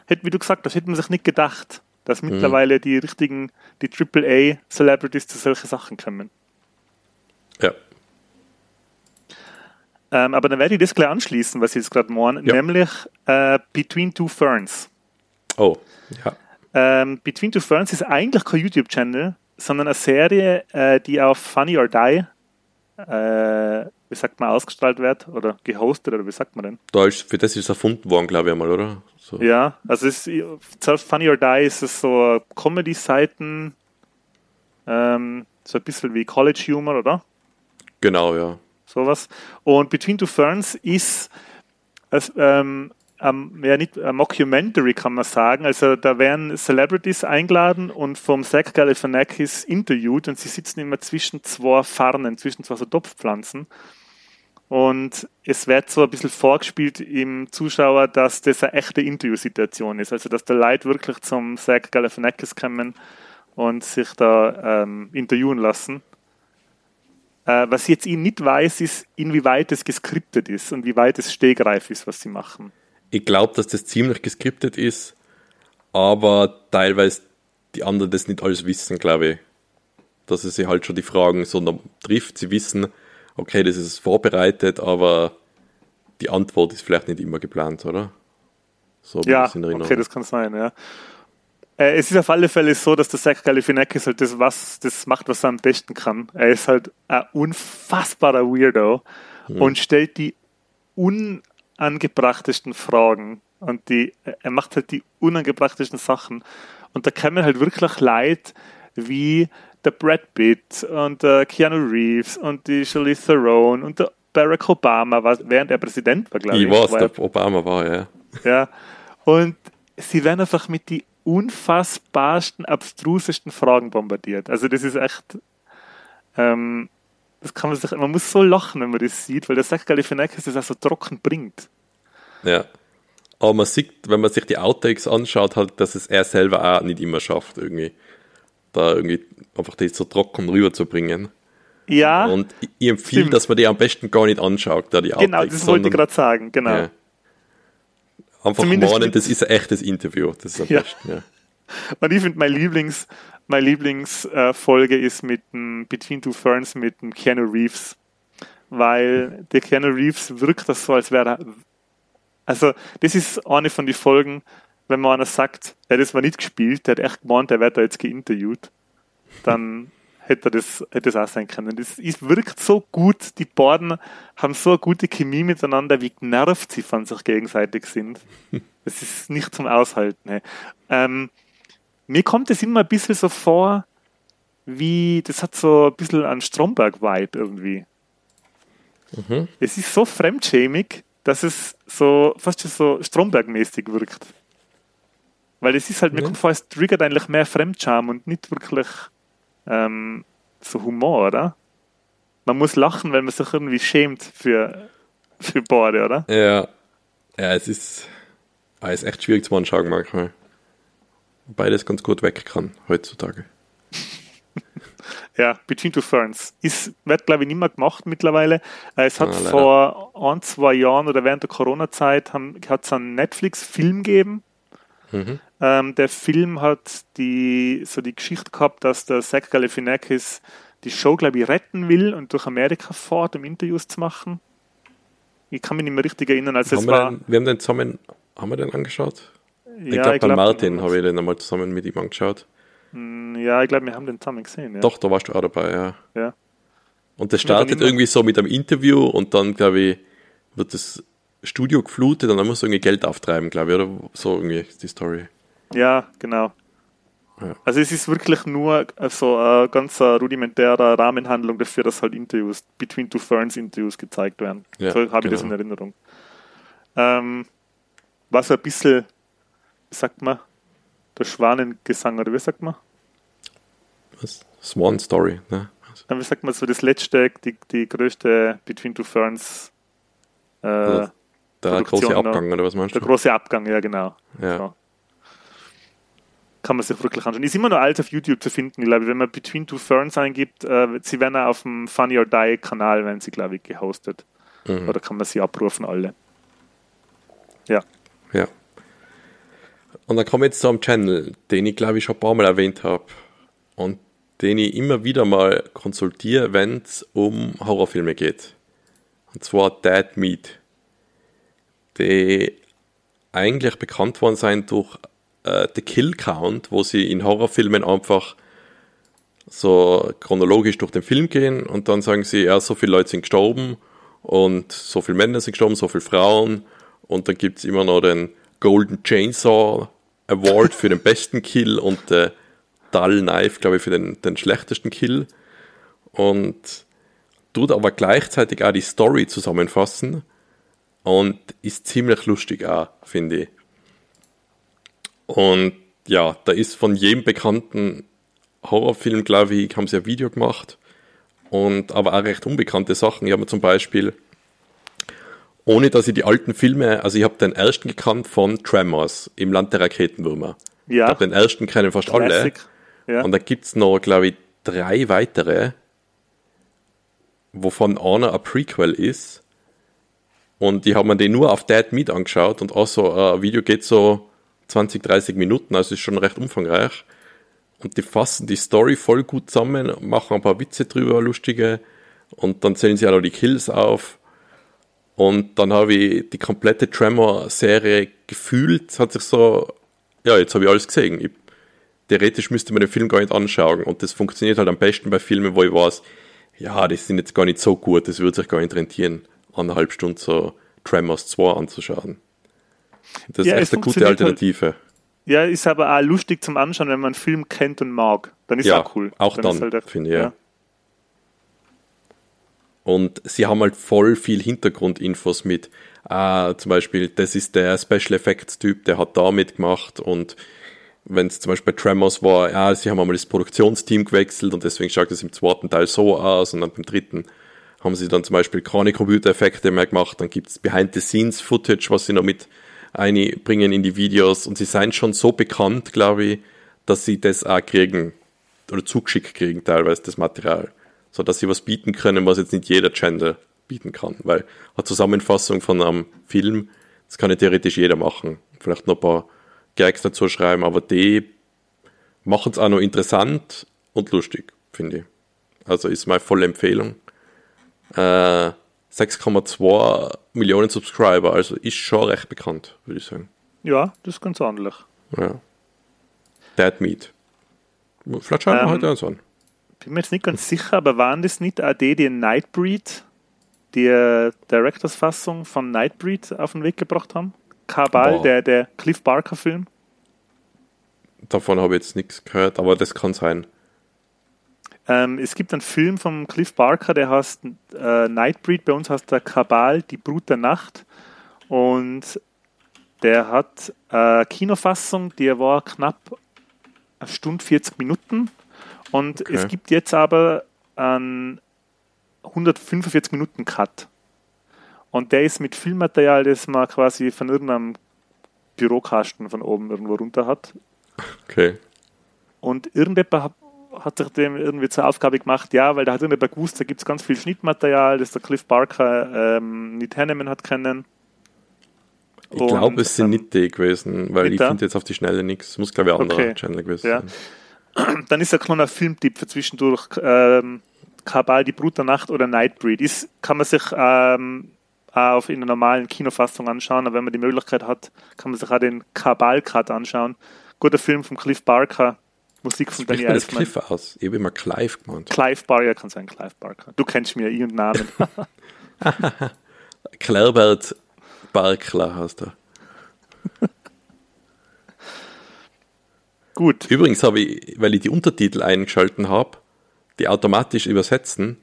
wie du gesagt hast, hätte man sich nicht gedacht. dass mittlerweile die richtigen, die AAA-Celebrities zu solchen Sachen kommen. Ja. Ähm, aber dann werde ich das gleich anschließen, was ich jetzt gerade morgen, Ja. nämlich äh, Between Two Ferns. Oh, ja. Ähm, Between Two Ferns ist eigentlich kein YouTube-Channel, sondern eine Serie, äh, die auf Funny or Die, äh, wie sagt man, ausgestrahlt wird oder gehostet oder wie sagt man denn? Da ist, für das ist es erfunden worden, glaube ich einmal, oder? So. Ja, also es, zuerst Funny or Die ist es so Comedy-Seiten, ähm, so ein bisschen wie College Humor, oder? Genau, ja. Sowas. Und Between Two Ferns ist es, ähm, ähm, ja nicht ein Mockumentary, kann man sagen. Also da werden Celebrities eingeladen und vom Zach Galifianakis interviewt und sie sitzen immer zwischen zwei Farnen, zwischen zwei so Topfpflanzen. Und es wird so ein bisschen vorgespielt im Zuschauer, dass das eine echte Interviewsituation ist. Also dass die Leute wirklich zum Zach Galifianakis kommen und sich da ähm, interviewen lassen. Äh, was ich jetzt ich nicht weiß, ist, inwieweit es geskriptet ist und wie weit es stegreif ist, was sie machen. Ich glaube, dass das ziemlich geskriptet ist, aber teilweise die anderen das nicht alles wissen, glaube ich. Dass es sie halt schon die Fragen so trifft. Sie wissen, okay, das ist vorbereitet, aber die Antwort ist vielleicht nicht immer geplant, oder? So Ja, okay, das kann sein, ja. Äh, es ist auf alle Fälle so, dass der Zach Galifianakis halt das, was, das macht, was er am besten kann. Er ist halt ein unfassbarer Weirdo und stellt die unangebrachtesten Fragen und die, er macht halt die unangebrachtesten Sachen. Und da kommen halt wirklich Leute wie der Brad Pitt und der Keanu Reeves und die Charlize Theron und der Barack Obama, was, während er Präsident war, glaube ich. ich weiß, war er der Obama war, ja. ja. Und sie werden einfach mit die unfassbarsten, abstrusesten Fragen bombardiert. Also das ist echt, ähm, das kann man sich, man muss so lachen, wenn man das sieht, weil der Zach Galifianakis das auch so trocken bringt. Ja. Aber man sieht, wenn man sich die Outtakes anschaut, halt, dass es er selber auch nicht immer schafft, irgendwie. Da irgendwie einfach das so trocken rüberzubringen. Ja, Und ich- empfehle, Stimmt. dass man die am besten gar nicht anschaut, da die Outtakes. genau, das wollte ich gerade sagen, genau. Ja. Einfach Zumindest mit- das ist ein echtes Interview. Das ist am Ja. besten, ja. Und ich finde, mein Lieblings, meine Lieblingsfolge äh, ist mit dem Between Two Ferns mit dem Keanu Reeves. Weil der Keanu Reeves wirkt das so, als wäre er. Also, das ist eine von den Folgen, wenn man einer sagt, ja, das war nicht gespielt, der hat echt gemeint, der wird da jetzt geinterviewt, dann hätte das, hätte das auch sein können. Das ist, wirkt so gut, die beiden haben so eine gute Chemie miteinander, wie genervt sie von sich gegenseitig sind. *laughs* Das ist nicht zum Aushalten. Ähm, mir kommt es immer ein bisschen so vor, wie, das hat so ein bisschen einen Stromberg-Vibe irgendwie. Es ist so fremdschämig, dass es so fast schon so Stromberg-mäßig wirkt. Weil es ist halt, mir Ja. kommt vor, es triggert eigentlich mehr Fremdscham und nicht wirklich ähm, so Humor, oder? Man muss lachen, weil man sich irgendwie schämt für, für beide, oder? Ja, ja es ist, ah, es ist echt schwierig zum Anschauen manchmal. Wobei das ganz gut weg kann heutzutage. *laughs* Ja, Between Two Ferns. Ist, wird, glaube ich, nicht mehr gemacht mittlerweile. Äh, Es hat Ah, vor ein, zwei Jahren oder während der Corona-Zeit hat es einen Netflix-Film gegeben. Mhm. Ähm, der Film hat die, so die Geschichte gehabt, dass der Zach Galifianakis die Show, glaube ich, retten will und durch Amerika fährt, um Interviews zu machen. Ich kann mich nicht mehr richtig erinnern. Also Haben es wir, war, den, wir haben den zusammen, haben wir den angeschaut? Ich ja, glaube, bei glaub, Martin habe ich den einmal zusammen mit ihm angeschaut. Ja, ich glaube, wir haben den zusammen gesehen. Ja. Doch, da warst du auch dabei, ja. Ja. Und das startet irgendwie so mit einem Interview und dann, glaube ich, wird das Studio geflutet und dann muss irgendwie Geld auftreiben, glaube ich, oder so irgendwie ist die Story. Ja, genau. Ja. Also es ist wirklich nur so eine ganz äh, rudimentäre Rahmenhandlung dafür, dass halt Interviews, Between Two Ferns Interviews gezeigt werden. Ja, so habe ich das in genau. Erinnerung. Ähm, war so ein bisschen, sagt man, der Schwanengesang, oder wie sagt man? Was? Swan Story, ne? Wie sagt man so das letzte, die, die größte Between Two Ferns, äh, Also, Der Produktion, große? Abgang, oder was meinst der du? große Abgang, ja genau. Ja. So. Kann man sich wirklich anschauen. Ist immer noch alt auf YouTube zu finden, glaube ich. Wenn man Between Two Ferns eingibt, äh, sie werden auch auf dem Funny or Die Kanal, werden sie, glaube ich, gehostet. Mhm. Oder kann man sie abrufen, alle. Ja. Und dann komme ich jetzt zu einem Channel, den ich glaube ich schon ein paar Mal erwähnt habe und den ich immer wieder mal konsultiere, wenn es um Horrorfilme geht. Und zwar Dead Meat. Die eigentlich bekannt worden sein durch äh, The Kill Count, wo sie in Horrorfilmen einfach so chronologisch durch den Film gehen und dann sagen sie, ja, so viele Leute sind gestorben und so viele Männer sind gestorben, so viele Frauen und dann gibt es immer noch den Golden Chainsaw Award für den besten Kill und der Dull Knife, glaube ich, für den, den schlechtesten Kill. Und tut aber gleichzeitig auch die Story zusammenfassen und ist ziemlich lustig auch, finde ich. Und ja, da ist von jedem bekannten Horrorfilm, glaube ich, haben sie ein Video gemacht. Und aber auch recht unbekannte Sachen. Ich habe zum Beispiel ohne dass ich die alten Filme, also ich habe den ersten gekannt von Tremors im Land der Raketenwürmer. Ja. Ich habe den ersten kennen fast Classic. alle. Ja. Und da gibt es noch, glaube ich, drei weitere, wovon einer ein Prequel ist. Und die haben mir den nur auf Dead Meat angeschaut und auch so ein Video geht so 20, 30 Minuten, also ist schon recht umfangreich. Und die fassen die Story voll gut zusammen, machen ein paar Witze drüber, lustige. Und dann zählen sie auch noch die Kills auf. Und dann habe ich die komplette Tremor-Serie gefühlt, hat sich so, ja, jetzt habe ich alles gesehen. Ich, theoretisch müsste man den Film gar nicht anschauen. Und das funktioniert halt am besten bei Filmen, wo ich weiß, ja, die sind jetzt gar nicht so gut, das würde sich gar nicht rentieren, eineinhalb Stunden so Tremors 2 anzuschauen. Das ja, ist echt eine gute halt Alternative. Halt, ja, ist aber auch lustig zum Anschauen, wenn man einen Film kennt und mag. Dann ist ja, auch cool. Auch dann, dann halt finde ich, ja. ja. Und sie haben halt voll viel Hintergrundinfos mit. Ah, zum Beispiel, das ist der Special Effects Typ, der hat da mitgemacht und wenn es zum Beispiel bei Tremors war, ja, sie haben einmal das Produktionsteam gewechselt und deswegen schaut es im zweiten Teil so aus und dann beim dritten haben sie dann zum Beispiel keine Computereffekte mehr gemacht, dann gibt es Behind-the-Scenes-Footage, was sie noch mit einbringen in die Videos und sie seien schon so bekannt, glaube ich, dass sie das auch kriegen oder zugeschickt kriegen teilweise, das Material so dass sie was bieten können, was jetzt nicht jeder Channel bieten kann. Weil eine Zusammenfassung von einem Film, das kann ja theoretisch jeder machen. Vielleicht noch ein paar Gags dazu schreiben, aber die machen es auch noch interessant und lustig, finde ich. Also ist meine volle Empfehlung. Äh, 6,2 Millionen Subscriber, also ist schon recht bekannt, würde ich sagen. Ja, das ist ganz ordentlich. Ja. Dead Meat. Vielleicht schauen wir ähm, heute uns an bin mir jetzt nicht ganz sicher, aber waren das nicht auch die, die Nightbreed, die äh, Directors-Fassung von Nightbreed auf den Weg gebracht haben? Kabal, der, der Cliff Barker-Film? Davon habe ich jetzt nichts gehört, aber das kann sein. Ähm, es gibt einen Film von Cliff Barker, der heißt äh, Nightbreed, bei uns heißt der Kabal, die Brut der Nacht. Und der hat eine Kinofassung, die war knapp eine Stunde 40 Minuten und okay. es gibt jetzt aber einen 145 Minuten Cut. Und der ist mit Filmmaterial, das man quasi von irgendeinem Bürokasten von oben irgendwo runter hat. Okay. Und irgendjemand hat, hat sich dem irgendwie zur Aufgabe gemacht, ja, weil da hat irgendjemand gewusst, da gibt es ganz viel Schnittmaterial, das der Cliff Barker ähm, nicht hernehmen hat können. Ich glaube, es sind ähm, nicht die gewesen, weil ich finde jetzt auf die Schnelle nichts. Muss, glaube ich, ein anderer okay. Channel gewesen ja. *clears throat* Dann ist ein kleiner Filmtipp für zwischendurch. Ähm, Kabal, die Brut der Nacht oder Nightbreed. Ist, kann man sich ähm, auch in einer normalen Kinofassung anschauen, aber wenn man die Möglichkeit hat, kann man sich auch den Kabal-Cut anschauen. Guter Film von Cliff Barker, Musik von Danny Elfman. das Cliff aus? Ich habe immer Clive gemeint. Clive Barker kann sein, Clive Barker. Du kennst mir ihren Namen. *laughs* Clarbert Barkler heißt er. *laughs* Gut. Übrigens habe ich, weil ich die Untertitel eingeschalten habe, die automatisch übersetzen,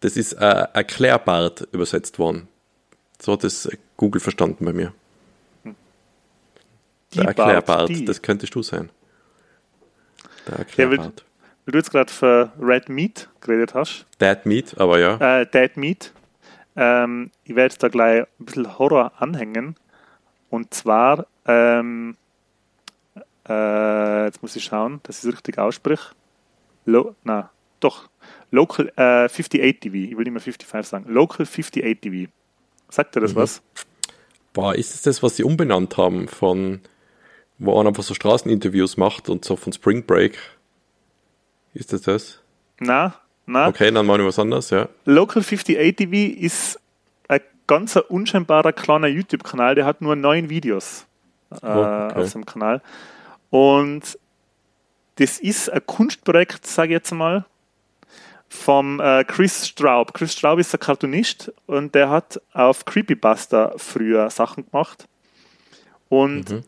das ist äh, erklärbart übersetzt worden. So hat das Google verstanden bei mir. Der erklärbart, das könntest du sein. Der erklärbart. Ja, weil, weil, du jetzt gerade für Red Meat geredet hast. Dead Meat, aber ja. Äh, Dead Meat. Ähm, ich werde da gleich ein bisschen Horror anhängen. Und zwar ähm, äh, jetzt muss ich schauen, dass ich es richtig ausspreche. Lo na, doch. Local äh, 58 TV. Ich will nicht mehr 55 sagen. Local 58 TV. Sagt dir das mhm. was? Boah, ist es das, was sie umbenannt haben von wo einer einfach so Straßeninterviews macht und so von Spring Break. Ist das das? Na, na. Okay, dann machen wir was anderes, ja. Local 58 TV ist ein ganz unscheinbarer kleiner YouTube-Kanal, der hat nur neun Videos äh, Oh, okay. auf seinem Kanal. Und das ist ein Kunstprojekt, sage ich jetzt mal, vom äh, Chris Straub. Chris Straub ist ein Cartoonist und der hat auf Creepypasta früher Sachen gemacht. Und Mhm.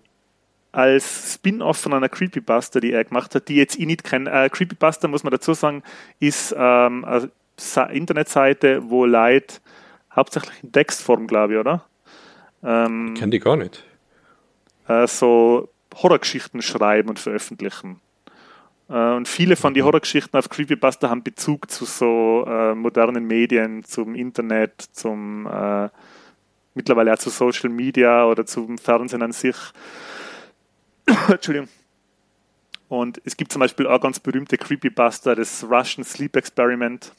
als Spin-off von einer Creepypasta, die er gemacht hat, die jetzt ich nicht kenne. Äh, Creepypasta, muss man dazu sagen, ist ähm, eine Internetseite, wo Leute hauptsächlich in Textform, glaube ich, oder? Ähm, Kennt die gar nicht. äh, so Horrorgeschichten schreiben und veröffentlichen. Äh, und viele von den Horrorgeschichten auf Creepypasta haben Bezug zu so äh, modernen Medien, zum Internet, zum äh, mittlerweile auch zu Social Media oder zum Fernsehen an sich. *coughs* Entschuldigung. Und es gibt zum Beispiel auch ganz berühmte Creepypasta, das Russian Sleep Experiment.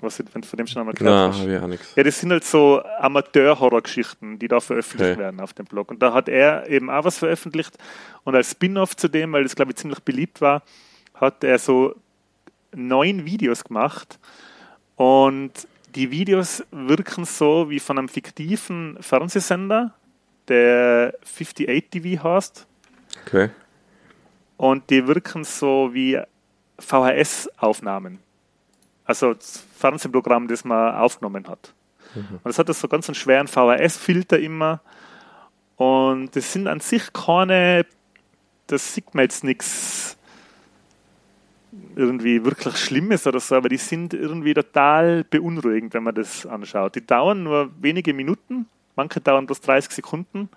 Was wenn du von dem schon einmal gehört Na, hast. ich auch nichts. Ja, das sind halt so Amateur-Horror-Geschichten, die da veröffentlicht Okay. werden auf dem Blog. Und da hat er eben auch was veröffentlicht. Und als Spin-off zu dem, weil das, glaube ich, ziemlich beliebt war, hat er so neun Videos gemacht. Und die Videos wirken so wie von einem fiktiven Fernsehsender, der 58 TV heißt. Okay. Und die wirken so wie VHS-Aufnahmen. Also das Fernsehprogramm, das man aufgenommen hat. Und es hat das so ganz einen schweren VHS-Filter immer. Und das sind an sich keine, das sieht man jetzt nichts irgendwie wirklich Schlimmes oder so, aber die sind irgendwie total beunruhigend, wenn man das anschaut. Die dauern nur wenige Minuten, manche dauern bloß 30 Sekunden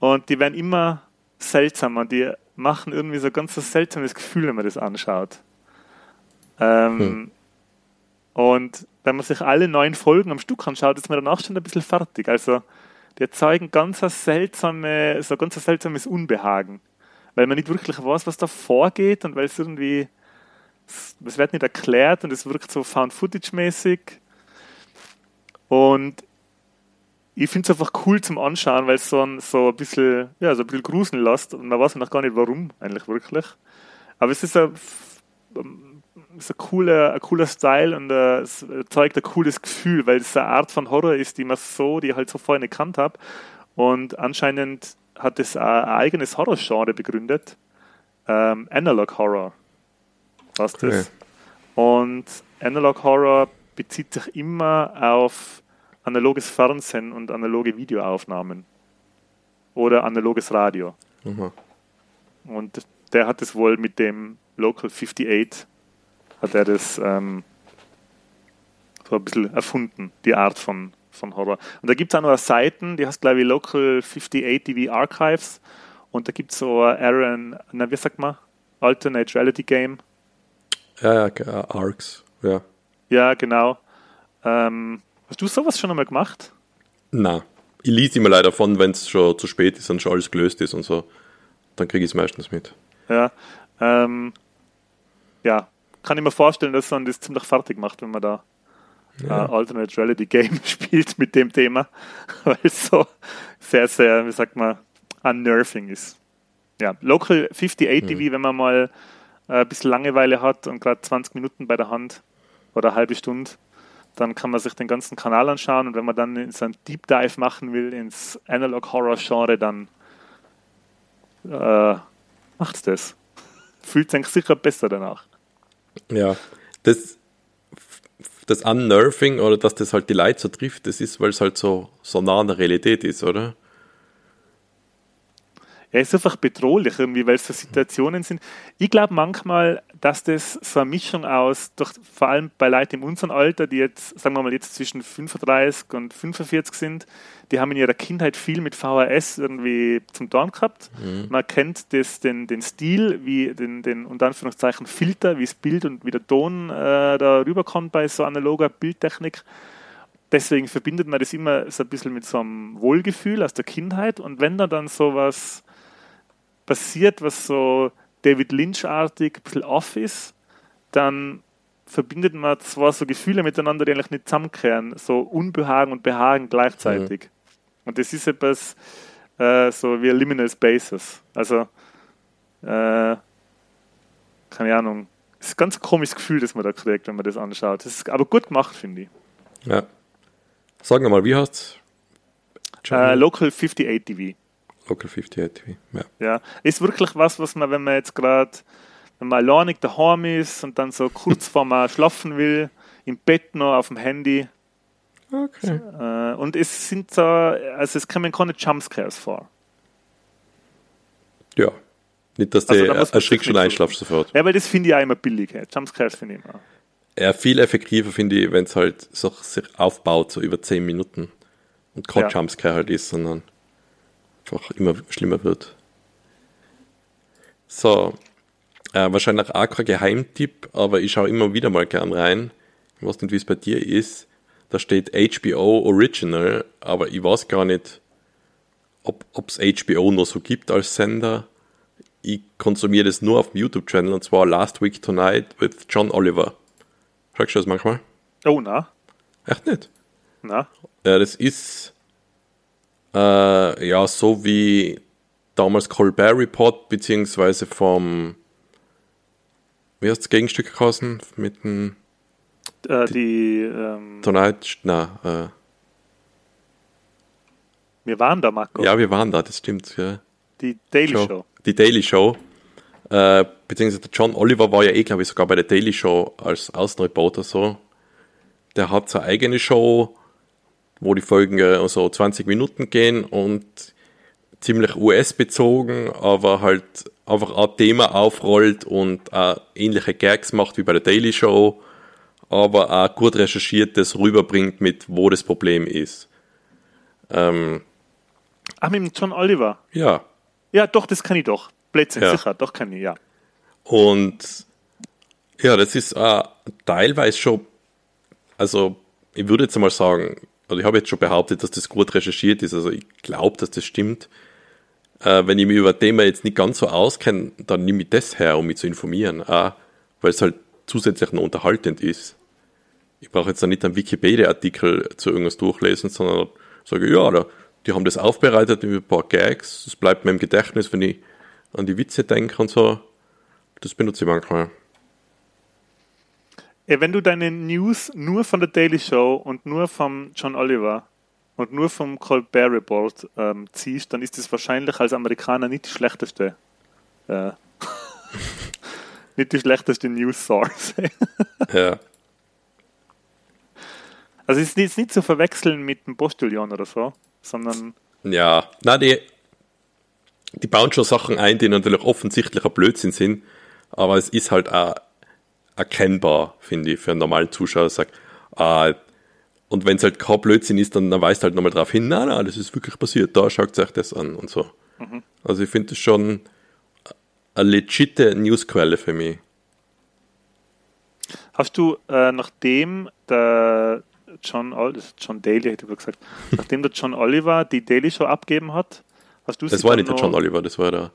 und die werden immer seltsamer und die machen irgendwie so ein ganz so seltsames Gefühl, wenn man das anschaut. Ähm, Hm. Und wenn man sich alle neun Folgen am Stück anschaut, ist man danach schon ein bisschen fertig. Also die erzeugen ganz seltsame, so ganz seltsames Unbehagen. Weil man nicht wirklich weiß, was da vorgeht und weil es irgendwie, es wird nicht erklärt und es wirkt so Found-Footage-mäßig. Und ich finde es einfach cool zum Anschauen, weil es so ein, so ein bisschen, ja, so ein bisschen gruseln lässt und man weiß noch gar nicht warum, eigentlich wirklich. Aber es ist ein, ist ein cooler, ein cooler Style und äh, es erzeugt ein cooles Gefühl, weil es eine Art von Horror ist, die man so, die ich halt so vorher nicht gekannt habe. Und anscheinend hat es ein, eigenes Horror-Genre begründet. Ähm, Analog Horror. Was das? Und Analog Horror bezieht sich immer auf analoges Fernsehen und analoge Videoaufnahmen. Oder analoges Radio. Aha. Und der hat es wohl mit dem Local 58 hat er das ähm, so ein bisschen erfunden, die Art von, von Horror. Und da gibt es auch noch Seiten, die heißt, glaube ich, Local 58 TV Archives. Und da gibt es so Aaron, na, wie sagt man? Alternate Reality Game. Ja, ja, äh, Arcs. Ja. Ja, genau. Ähm, hast du sowas schon einmal gemacht? Na, ich lese immer leider von, wenn es schon zu spät ist und schon alles gelöst ist und so. Dann kriege ich es meistens mit. Ja. Ähm, ja, kann ich mir vorstellen, dass man das ziemlich fertig macht, wenn man da Ja. äh, Alternate Reality Game *laughs* spielt mit dem Thema, *laughs* weil es so sehr, sehr, wie sagt man, unnerving ist. Ja, Local 58 TV, wenn man mal äh, ein bisschen Langeweile hat und gerade 20 Minuten bei der Hand oder eine halbe Stunde, dann kann man sich den ganzen Kanal anschauen und wenn man dann in so einen Deep Dive machen will ins Analog Horror Genre, dann äh, macht's das. *laughs* Fühlt sich sicher besser danach. Ja, das, das Unnerving oder dass das halt die Leute so trifft, das ist, weil es halt so, so nah an der Realität ist, oder? Er ist einfach bedrohlich irgendwie, weil es so Situationen sind. Ich glaube manchmal, dass das so eine Mischung aus, durch, vor allem bei Leuten in unserem Alter, die jetzt, sagen wir mal, jetzt zwischen 35 und 45 sind, die haben in ihrer Kindheit viel mit VHS irgendwie zum Tun gehabt. Man kennt das, den, den Stil, wie den, den unter Anführungszeichen Filter, wie das Bild und wie der Ton äh, da rüberkommt bei so analoger Bildtechnik deswegen verbindet man das immer so ein bisschen mit so einem Wohlgefühl aus der Kindheit. Und wenn da dann sowas passiert, was so David Lynch-artig ein bisschen off ist, dann verbindet man zwar so Gefühle miteinander, die eigentlich nicht zusammenkehren, so Unbehagen und Behagen gleichzeitig. Und das ist etwas, äh, so wie Liminal Spaces. Also, äh, keine Ahnung. Es ist ein ganz komisches Gefühl, das man da kriegt, wenn man das anschaut. Das ist aber gut gemacht, finde ich. Ja. Sagen wir mal, wie heißt Äh, Local 58 TV. Local 58 TV. Ja. Ja, ist wirklich was, was man, wenn man jetzt gerade, wenn man alleinig daheim ist und dann so kurz *laughs* vor man schlafen will, im Bett noch auf dem Handy. Okay. Äh, und es sind so, also es kommen keine Jumpscares vor. Ja. Nicht, dass Also du da erschrickst und einschlafst sofort. Ja, weil das finde ich auch immer billig. Hey. Jumpscares finde ich immer. Ja, viel effektiver finde ich, wenn es halt so sich aufbaut, so über 10 Minuten. Und kein Ja. Jumpscare halt ist, sondern einfach immer schlimmer wird. So, äh, wahrscheinlich auch kein Geheimtipp, aber ich schaue immer wieder mal gern rein. Ich weiß nicht, wie es bei dir ist. Da steht HBO Original, aber ich weiß gar nicht, ob es HBO noch so gibt als Sender. Ich konsumiere das nur auf dem YouTube-Channel und zwar Last Week Tonight with John Oliver. Schaust du das manchmal? Oh, na, Echt nicht? na. Ja, das ist äh, ja so wie damals Colbert Report, beziehungsweise vom wie heißt das Gegenstück geheißen? Mit dem Äh, die, ähm, Tonight, na, äh, wir waren da, Marco. ja, wir waren da, das stimmt, ja. Die Daily Show. Show. Die Daily Show. Äh, beziehungsweise der John Oliver war ja eh, glaube ich, sogar bei der Daily Show als Außenreporter so. Der hat seine eigene Show, wo die Folgen ja so 20 Minuten gehen und ziemlich US-bezogen, aber halt einfach ein Thema aufrollt und auch ähnliche Gags macht wie bei der Daily Show, aber auch gut recherchiertes rüberbringt mit, wo das Problem ist. Ähm, Ach, mit dem John Oliver. ja, Ja, doch, das kann ich doch. Blödsinn, Ja. sicher, doch kann ich, ja. Und ja, das ist äh, teilweise schon, also ich würde jetzt mal sagen, oder ich habe jetzt schon behauptet, dass das gut recherchiert ist, also ich glaube, dass das stimmt. Äh, wenn ich mich über ein Thema jetzt nicht ganz so auskenne, dann nehme ich das her, um mich zu informieren, auch, weil es halt zusätzlich noch unterhaltend ist. Ich brauche jetzt dann nicht einen Wikipedia-Artikel zu irgendwas durchlesen, sondern sage, ja, da, die haben das aufbereitet mit ein paar Gags, das bleibt mir im Gedächtnis, wenn ich an die Witze denke und so. Das benutze ich manchmal. Wenn du deine News nur von der Daily Show und nur vom John Oliver und nur vom Colbert Report ähm, ziehst, dann ist das wahrscheinlich als Amerikaner nicht die schlechteste. Äh, *laughs* nicht die schlechteste News Source. Ja. Also es ist jetzt nicht zu verwechseln mit dem Postillon oder so, sondern Ja, na die, die bauen schon Sachen ein, die natürlich offensichtlicher Blödsinn sind, aber es ist halt auch erkennbar, finde ich, für einen normalen Zuschauer. Sagt, ah, und wenn es halt kein Blödsinn ist, dann, dann weist halt nochmal drauf hin, nein, nein, das ist wirklich passiert, da schaut euch das an und so. Also ich finde das schon eine legitime Newsquelle für mich. Hast du, äh, nachdem der John, John Daly, hätte ich gesagt, *laughs* nachdem der John Oliver die Daily Show abgeben hat, hast du Das war nicht der John Oliver, das war der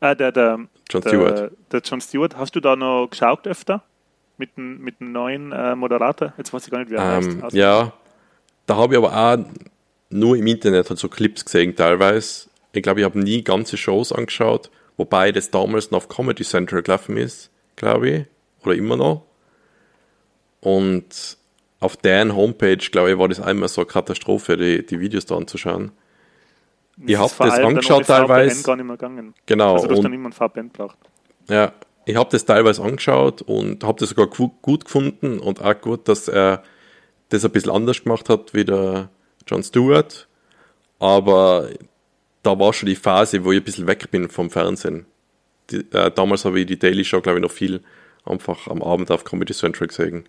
Ah, der, der, John der, Stewart. Der John Stewart. Hast du da noch geschaut öfter? Mit dem, mit dem neuen äh, Moderator? Jetzt weiß ich gar nicht, wie er Ähm, heißt. ja, da habe ich aber auch nur im Internet halt so Clips gesehen teilweise. Ich glaube, ich habe nie ganze Shows angeschaut, wobei das damals noch auf Comedy Central gelaufen ist, glaube ich, oder immer noch. Und auf deren Homepage, glaube ich, war das einmal so eine Katastrophe, die, die Videos da anzuschauen. Ich ist hab vor das angeschaut teilweise. gar nicht mehr gegangen. Genau, Also du hast und- dann ein VPN braucht. Ja, ich habe das teilweise angeschaut und habe das sogar gu- gut gefunden und auch gut, dass er das ein bisschen anders gemacht hat wie der John Stewart. Aber da war schon die Phase, wo ich ein bisschen weg bin vom Fernsehen. Die, äh, damals habe ich die Daily Show, glaube ich, noch viel einfach am Abend auf Comedy Central gesehen.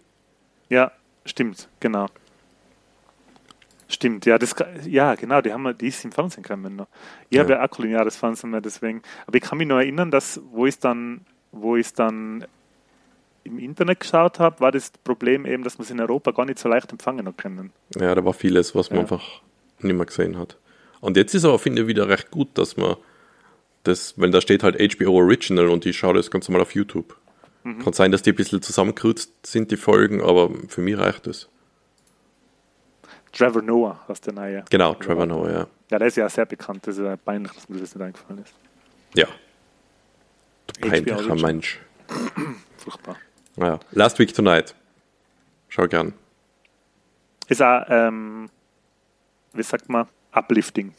Ja, stimmt, genau. Stimmt, ja, das, ja, genau, die haben wir, die ist im Fernsehen gekommen noch. Ich Ja. habe ja auch kulinäres Fernsehen mehr, deswegen. Aber ich kann mich noch erinnern, dass, wo ich dann, wo ich dann im Internet geschaut habe, war das Problem eben, dass man es in Europa gar nicht so leicht empfangen noch können. Ja, da war vieles, was man Ja. einfach nicht mehr gesehen hat. Und jetzt ist aber, finde ich, wieder recht gut, dass man das, weil da steht halt HBO Original und ich schaue das ganz normal auf YouTube. Mhm. Kann sein, dass die ein bisschen zusammenkürzt sind, die Folgen, aber für mich reicht es. Trevor Noah hast der neue. Genau, Trevor Noah, ja. Ja, der ist ja sehr bekannt. Das ist ja peinlich, dass mir das nicht eingefallen ist. Ja. Du peinlicher. Mensch. *clears throat* Furchtbar. Naja. Last Week Tonight. Schau gern. Ist auch, ähm, wie sagt man, uplifting.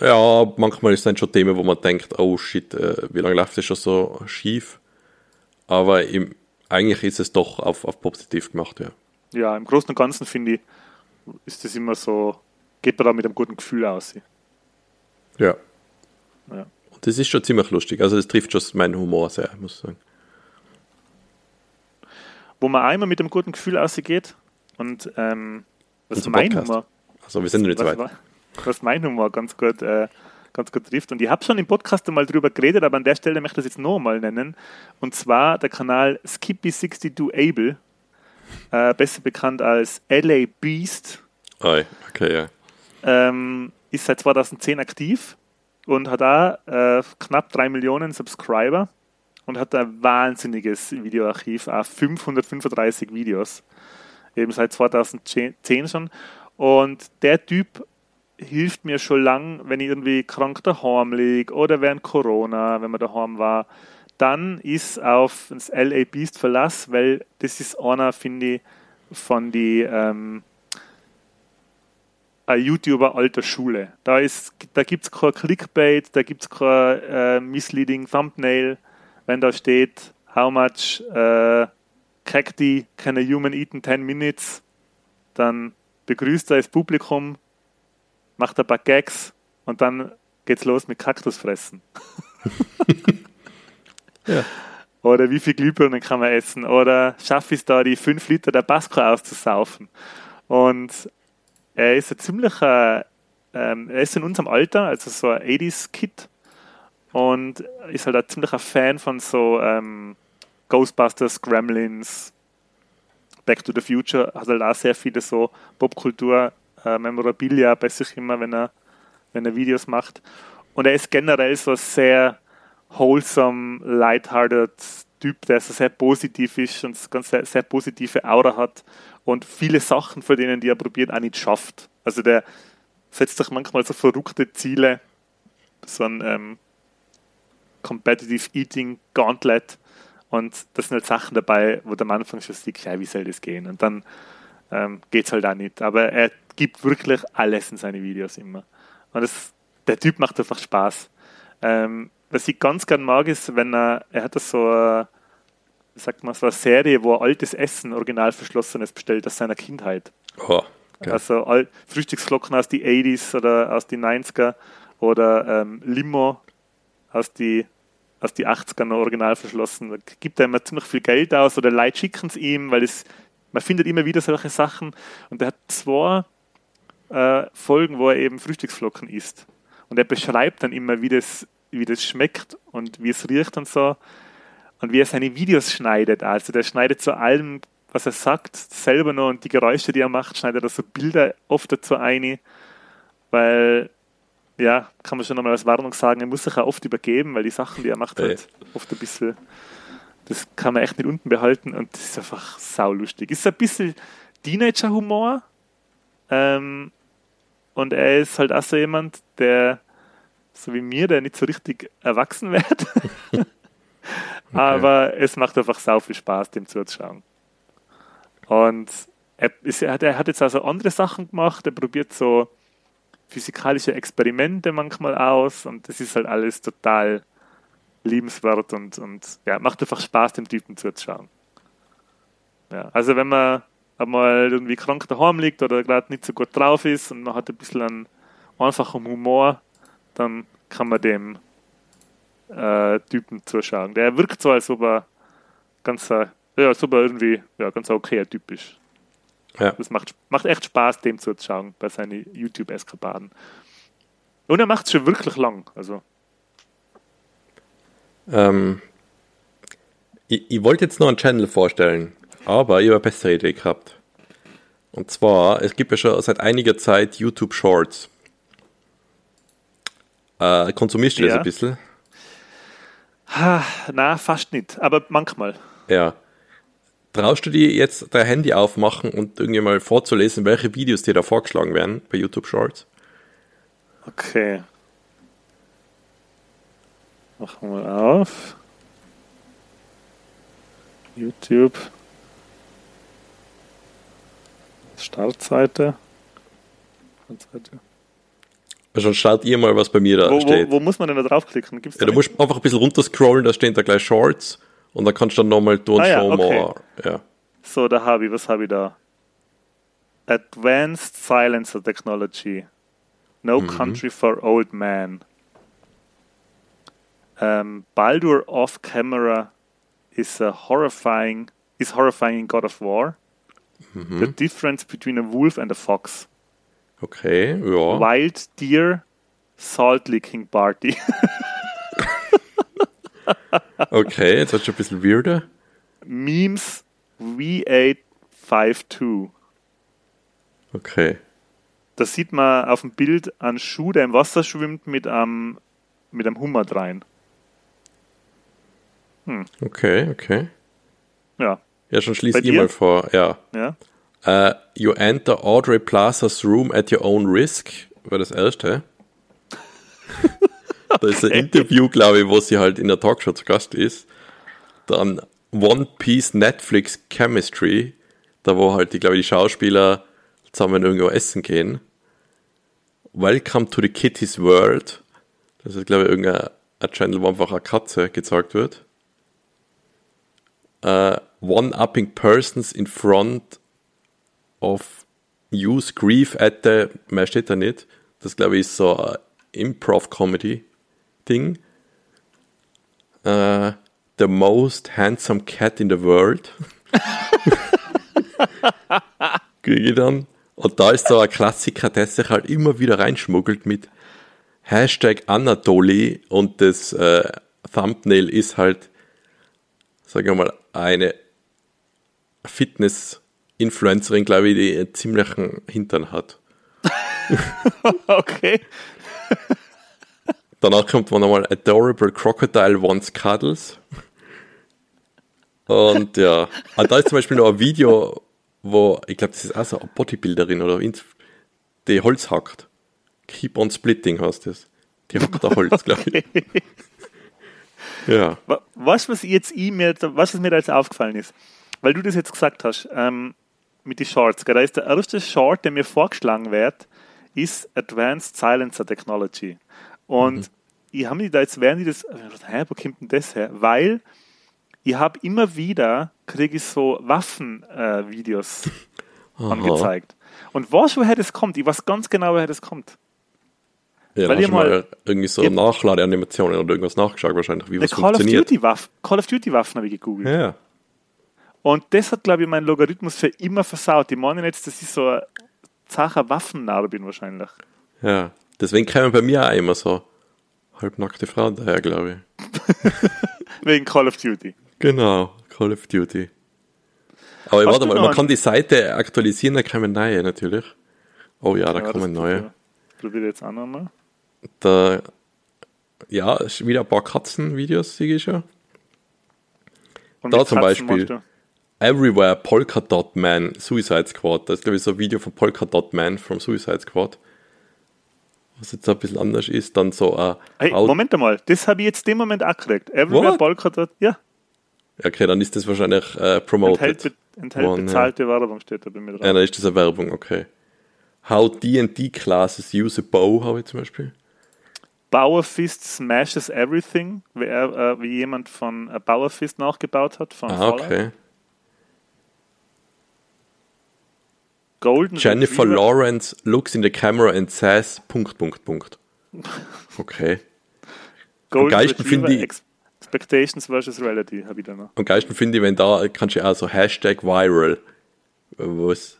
Ja, manchmal ist dann schon Themen, wo man denkt, oh shit, äh, wie lange läuft das schon so schief? Aber im, eigentlich ist es doch auf, auf positiv gemacht, ja. Ja, im Großen und Ganzen finde ich, ist das immer so, geht man da mit einem guten Gefühl aus. Ja. Ja. Und das ist schon ziemlich lustig. Also das trifft schon meinen Humor sehr, muss ich sagen. Wo man einmal mit einem guten Gefühl ausgeht und ähm, was Unser mein Podcast. Humor, Also wir sind nicht was, weit. was mein Humor ganz gut, äh, ganz gut trifft. Und ich habe schon im Podcast einmal drüber geredet, aber an der Stelle möchte ich das jetzt noch einmal nennen. Und zwar der Kanal Skippy62Able, äh, besser bekannt als LA Beast, Oi, okay, ja. ähm, ist seit 2010 aktiv und hat da äh, knapp 3 Millionen Subscriber und hat ein wahnsinniges Videoarchiv, auch 535 Videos, eben seit 2010 schon. Und der Typ hilft mir schon lang, wenn ich irgendwie krank daheim liege oder während Corona, wenn man daheim war, dann ist auf das LA Beast Verlass, weil das ist einer, finde ich, von die ähm, ein YouTuber alter Schule. Da, ist, da gibt es kein Clickbait, da gibt es kein äh, misleading Thumbnail. Wenn da steht, how much äh, cacti can a human eat in 10 minutes, dann begrüßt er das Publikum, macht ein paar Gags und dann geht's los mit Kaktusfressen. *laughs* *laughs* Oder wie viel Glühbirnen kann man essen? Oder schaffe ich es da, die 5 Liter Tabasco auszusaufen? Und er ist ein ziemlicher, ähm, er ist in unserem Alter, also so ein 80s-Kid und ist halt ein ziemlicher Fan von so ähm, Ghostbusters, Gremlins, Back to the Future, hat halt auch sehr viele so Popkultur, äh, Memorabilia bei sich immer, wenn er, wenn er Videos macht. Und er ist generell so sehr wholesome, lighthearted Typ, der so sehr positiv ist und ganz sehr, sehr positive Aura hat und viele Sachen, von denen die er probiert, auch nicht schafft. Also der setzt sich manchmal so verrückte Ziele, so ein ähm, Competitive Eating Gauntlet und das sind halt Sachen dabei, wo der am Anfang schon sieht, ja, wie soll das gehen? Und dann ähm, geht es halt auch nicht. Aber er gibt wirklich alles in seine Videos immer. Und das, der Typ macht einfach Spaß. Ähm, was ich ganz gern mag, ist, wenn er, er hat das so, eine, wie sagt man, so eine Serie, wo er altes Essen, original verschlossenes bestellt aus seiner Kindheit. Oh, geil. Also all, Frühstücksflocken aus die 80s oder aus die 90er oder ähm, Limo aus die, aus die 80er noch original verschlossen. Da gibt er immer ziemlich viel Geld aus oder Leute schicken es ihm, weil es, man findet immer wieder solche Sachen. Und er hat zwei äh, Folgen, wo er eben Frühstücksflocken isst. Und er beschreibt dann immer, wie das, wie das schmeckt und wie es riecht und so. Und wie er seine Videos schneidet. Also der schneidet zu allem, was er sagt, selber noch und die Geräusche, die er macht, schneidet er so Bilder oft dazu ein. Weil, ja, kann man schon nochmal als Warnung sagen, er muss sich auch oft übergeben, weil die Sachen, die er macht, halt oft ein bisschen, das kann man echt nicht unten behalten und das ist einfach saulustig. Ist ein bisschen Teenager-Humor, ähm, und er ist halt auch so jemand, der, so wie mir, der nicht so richtig erwachsen wird. *laughs* Aber es macht einfach sau viel Spaß, dem zuzuschauen. Und er, ist, er, hat, er hat jetzt also andere Sachen gemacht, er probiert so physikalische Experimente manchmal aus und das ist halt alles total liebenswert und, und ja, macht einfach Spaß, dem Typen zuzuschauen. Ja, also wenn man einmal irgendwie krank daheim liegt oder gerade nicht so gut drauf ist und man hat ein bisschen einen einfachen Humor, dann kann man dem äh, Typen zuschauen. Der wirkt so, als ob er ganz, äh, ja, als ob er irgendwie ja, ganz okayer Typ ist. Ja. Das macht, macht echt Spaß, dem zuzuschauen bei seinen YouTube-Eskapaden. Und er macht es schon wirklich lang. Also, Ähm, ich, ich wollte jetzt noch einen Channel vorstellen, aber ich habe eine bessere Idee gehabt. Und zwar, es gibt ja schon seit einiger Zeit YouTube Shorts. Äh, konsumierst du das Ja. ein bisschen? ha, na, fast nicht, aber manchmal. Ja. Traust du dir jetzt dein Handy aufmachen und irgendwie mal vorzulesen, welche Videos dir da vorgeschlagen werden bei YouTube Shorts? Okay. Machen wir auf. YouTube. Startseite. Startseite. Also schaut ihr mal, was bei mir da Wo, steht. wo, wo muss man denn da draufklicken? Gibt's ja, da du musst einfach ein bisschen runterscrollen, da stehen da gleich Shorts und dann kannst du dann nochmal tun, Ah ja, show okay. more. Ja. So, da habe ich, was habe ich da? Advanced Silencer Technology. No Country for Old Men. Um, Baldur off camera is a horrifying is horrifying in God of War. The difference between a wolf and a fox. Okay, ja. Wild deer salt licking party. *laughs* Okay, jetzt wird schon ein bisschen weirder. Memes V852. Okay. Da sieht man auf dem Bild einen Schuh, der im Wasser schwimmt, mit einem, mit einem Hummer drein. Okay, okay. Ja, Ja, schon schließ Bei ich dir? mal vor. Ja. ja. Uh, you enter Audrey Plazas room at your own risk. War das erste. *laughs* da ist ein Interview, glaube ich, wo sie halt in der Talkshow zu Gast ist. Dann One Piece Netflix Chemistry. Da wo halt, die, glaube ich, die Schauspieler zusammen irgendwo essen gehen. Welcome to the Kitty's World. Das ist, glaube ich, irgendein ein Channel, wo einfach eine Katze gezeigt wird. Uh, One-upping persons in front of use grief at the, mehr steht da nicht. Das glaube ich ist so ein Improv-Comedy-Ding. Uh, the most handsome cat in the world. *laughs* Kriege ich dann. Und da ist so ein Klassiker, der sich halt immer wieder reinschmuggelt mit Hashtag Anatoly und das äh, Thumbnail ist halt, sagen wir mal, eine Fitness-Influencerin, glaube ich, die einen ziemlichen Hintern hat. *laughs* Okay. Danach kommt man nochmal Adorable Crocodile Wants Cuddles. Und ja, und da ist zum Beispiel noch ein Video, wo, ich glaube, das ist auch so eine Bodybuilderin oder die Holz hackt. Keep on Splitting heißt das. Die hackt da Holz, glaube ich. Ja. Wa- Was, was jetzt ich mir, was, was mir da jetzt aufgefallen ist, weil du das jetzt gesagt hast, ähm, mit den Shorts, da ist der erste Short, der mir vorgeschlagen wird, ist Advanced Silencer Technology. Und ich habe mich da jetzt, während ich das, gedacht, hä, wo kommt denn das her? Weil ich habe immer wieder, kriege ich so Waffen-Videos *laughs* angezeigt. Und weißt du, woher das kommt? Ich weiß ganz genau, woher das kommt. Ja, Weil hast mal mal- irgendwie so Nachladeanimationen oder irgendwas nachgeschaut wahrscheinlich, wie was Call of funktioniert. Duty Waffen, Call of Duty Waffen habe ich gegoogelt. Ja. Und das hat, glaube ich, meinen Logarithmus für immer versaut. Die meinen jetzt, dass ich so ein zacher Waffennarr bin wahrscheinlich. Ja. Deswegen kommen bei mir auch immer so halbnackte Frauen daher, glaube ich. *laughs* Wegen Call of Duty. Genau, Call of Duty. Aber Hast warte mal, man einen? kann die Seite aktualisieren, da kommen neue natürlich. Oh ja, da Ja, kommen neue. Probiere jetzt auch nochmal. Da, ja, wieder ein paar Katzenvideos, sehe ich schon. Und Da zum Katzen Beispiel. Everywhere Polka Dot Man Suicide Squad. Das ist, glaube ich, so ein Video von Polka Dot Man vom Suicide Squad. Was jetzt ein bisschen anders ist, dann so ein Hey, Out- Moment einmal, das habe ich jetzt dem Moment auch gekriegt. Everywhere What? Polka dort, ja, Okay, dann ist das wahrscheinlich äh, promoted. enthält, be enthält One, ja. bezahlte Werbung, steht da bei mir Ja, drauf. dann ist das eine Werbung, okay. How D&D classes use a bow, habe ich zum Beispiel. Bauerfist smashes everything, wie, er, äh, wie jemand von äh, Bauerfist nachgebaut hat. Von Ah, Fallout. okay. Golden Jennifer Retriever- Lawrence looks in the camera and says, Punkt, Punkt, Punkt. Okay. Golden Retriever finde ich- Ex Expectations versus Reality habe ich da noch. Am geilsten finde ich, wenn da kannst du auch so Hashtag viral. Was?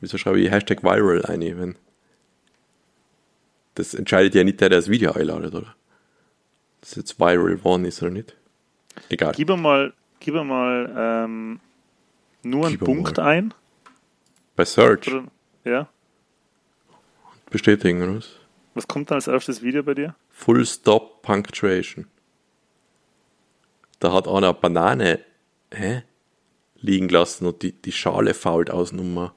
Wieso schreibe ich Hashtag viral ein? Wenn das entscheidet ja nicht der, der das Video einladet, oder? Das jetzt viral one ist oder nicht. Egal. Gib mir mal, gib mal ähm, nur einen Gib mir Punkt mal. ein. Bei Search Oder, ja. bestätigen, oder was? Was kommt dann als erstes Video bei dir? Full Stop Punctuation. Da hat einer eine Banane hä, liegen lassen und die, die Schale fault aus Nummer.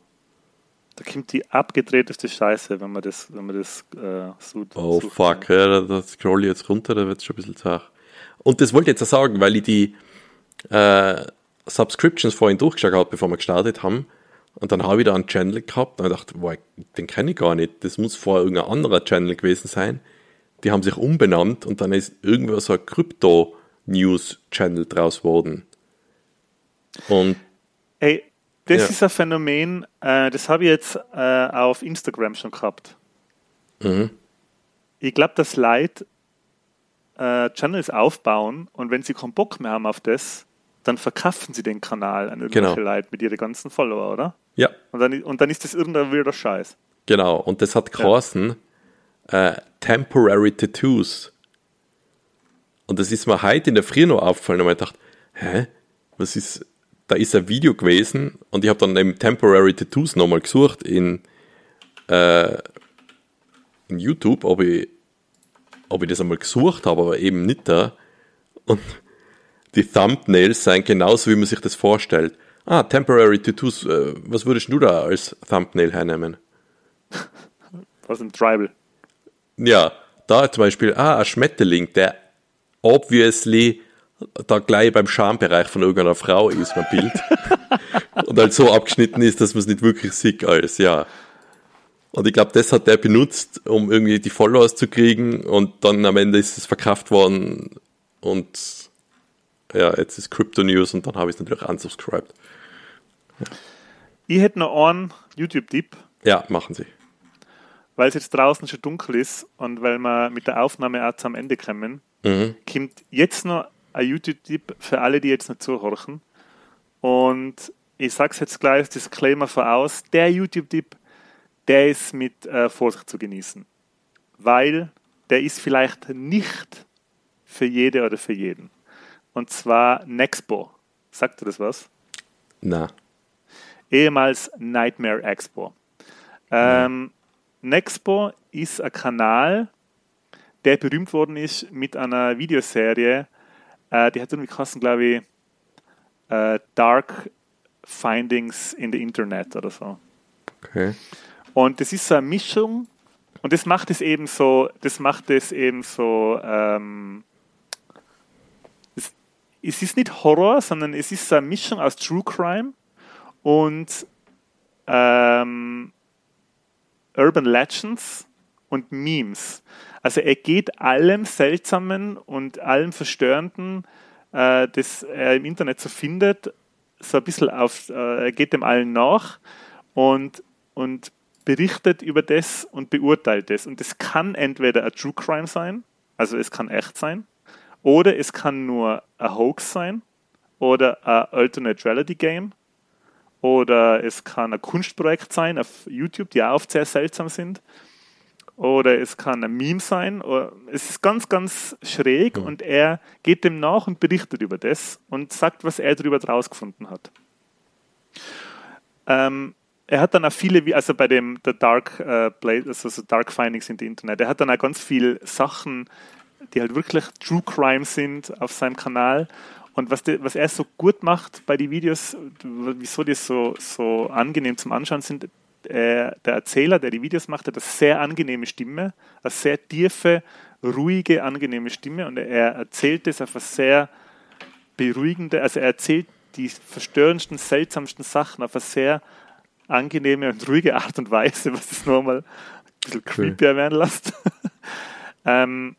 Da kommt die abgedrehteste Scheiße, wenn man das, wenn man das äh, so Oh sucht. fuck, ja, da scroll ich jetzt runter, da wird es schon ein bisschen zart. Und das wollte ich jetzt auch sagen, weil ich die äh, Subscriptions vorhin durchgeschaut habe, bevor wir gestartet haben. Und dann habe ich da einen Channel gehabt und dachte, boah, den kenne ich gar nicht. Das muss vorher irgendein anderer Channel gewesen sein. Die haben sich umbenannt und dann ist irgendwo so ein Krypto-News-Channel draus geworden. Und Ey, das ja. ist ein Phänomen, äh, das habe ich jetzt äh, auf Instagram schon gehabt. Mhm. Ich glaube, dass Leute äh, Channels aufbauen und wenn sie keinen Bock mehr haben auf das, dann verkaufen sie den Kanal an irgendwelche genau. Leute mit ihren ganzen Follower, oder? Ja. Und dann, und dann ist das irgendein wilder Scheiß. Genau, und das hat geheißen ja. äh, Temporary Tattoos. Und das ist mir heute in der Früh noch aufgefallen und ich dachte, hä, was ist, da ist ein Video gewesen und ich habe dann eben Temporary Tattoos nochmal gesucht in, äh, in YouTube, ob ich, ob ich das einmal gesucht habe, aber eben nicht da. Und die Thumbnails seien genauso, wie man sich das vorstellt. Ah, Temporary Tattoos, äh, was würdest du da als Thumbnail hernehmen? Was ein Tribal. Ja, da zum Beispiel, ah, ein Schmetterling, der obviously da gleich beim Schambereich von irgendeiner Frau ist, mein Bild. *laughs* und halt so abgeschnitten ist, dass man es nicht wirklich sieht als, ja. Und ich glaube, das hat der benutzt, um irgendwie die Followers zu kriegen und dann am Ende ist es verkauft worden und ja, jetzt ist Crypto News und dann habe ich es natürlich unsubscribed. Ich hätte noch einen YouTube-Tipp. Ja, machen Sie. Weil es jetzt draußen schon dunkel ist und weil wir mit der Aufnahme auch zum Ende kommen, mhm. kommt jetzt noch ein YouTube-Tipp für alle, die jetzt noch zuhören. Und ich sage es jetzt gleich, Disclaimer voraus, der YouTube-Tipp, der ist mit äh, Vorsicht zu genießen. Weil der ist vielleicht nicht für jede oder für jeden. Und zwar Nexpo. Sagt dir das was? Na. Ehemals Nightmare Expo. Ähm, Nexpo ist ein Kanal, der berühmt worden ist mit einer Videoserie, äh, die hat irgendwie kosten, glaube ich, äh, Dark Findings in the Internet oder so. Okay. Und das ist so eine Mischung und das macht es eben so, das macht es eben so, ähm, es, es ist nicht Horror, sondern es ist so eine Mischung aus True Crime und ähm, Urban Legends und Memes. Also er geht allem Seltsamen und allem Verstörenden, äh, das er im Internet so findet, so ein bisschen auf, äh, geht dem allen nach und, und berichtet über das und beurteilt es. Und es kann entweder ein True Crime sein, also es kann echt sein, oder es kann nur ein Hoax sein oder ein Alternate Reality Game oder es kann ein Kunstprojekt sein auf YouTube, die auch oft sehr seltsam sind oder es kann ein Meme sein. es ist ganz, ganz schräg ja. und er geht dem nach und berichtet über das und sagt, was er darüber rausgefunden hat. Ähm, er hat dann auch viele, also bei dem The Dark äh, Blade, also so Dark Findings in the Internet, er hat dann auch ganz viele Sachen, die halt wirklich True Crime sind auf seinem Kanal. Und was, de, was er so gut macht bei den Videos, wieso die so, so angenehm zum Anschauen sind, äh, der Erzähler, der die Videos macht, hat eine sehr angenehme Stimme, eine sehr tiefe, ruhige, angenehme Stimme und er erzählt es auf eine sehr beruhigende, also er erzählt die verstörendsten, seltsamsten Sachen auf eine sehr angenehme und ruhige Art und Weise, was es nochmal ein bisschen creepier werden lässt. *laughs* ähm,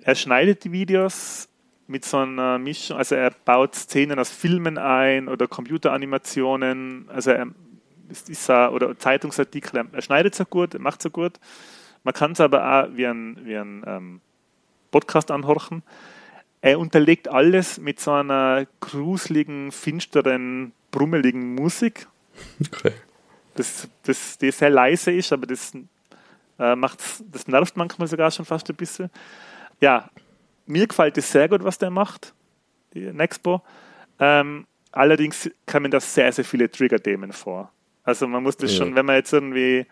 er schneidet die Videos mit so einer Mischung, also er baut Szenen aus Filmen ein oder Computeranimationen, also er ist, ist oder Zeitungsartikel, er schneidet es gut, er macht es gut. Man kann es aber auch wie ein, wie ein ähm, Podcast anhorchen. Er unterlegt alles mit so einer gruseligen, finsteren, brummeligen Musik. Okay. Das, das, die sehr leise ist, aber das, äh, macht's, das nervt manchmal sogar schon fast ein bisschen. Ja, mir gefällt es sehr gut, was der macht, die Nexpo. Ähm, allerdings kommen da sehr, sehr viele Trigger-Themen vor. Also man muss das ja. schon, wenn man jetzt irgendwie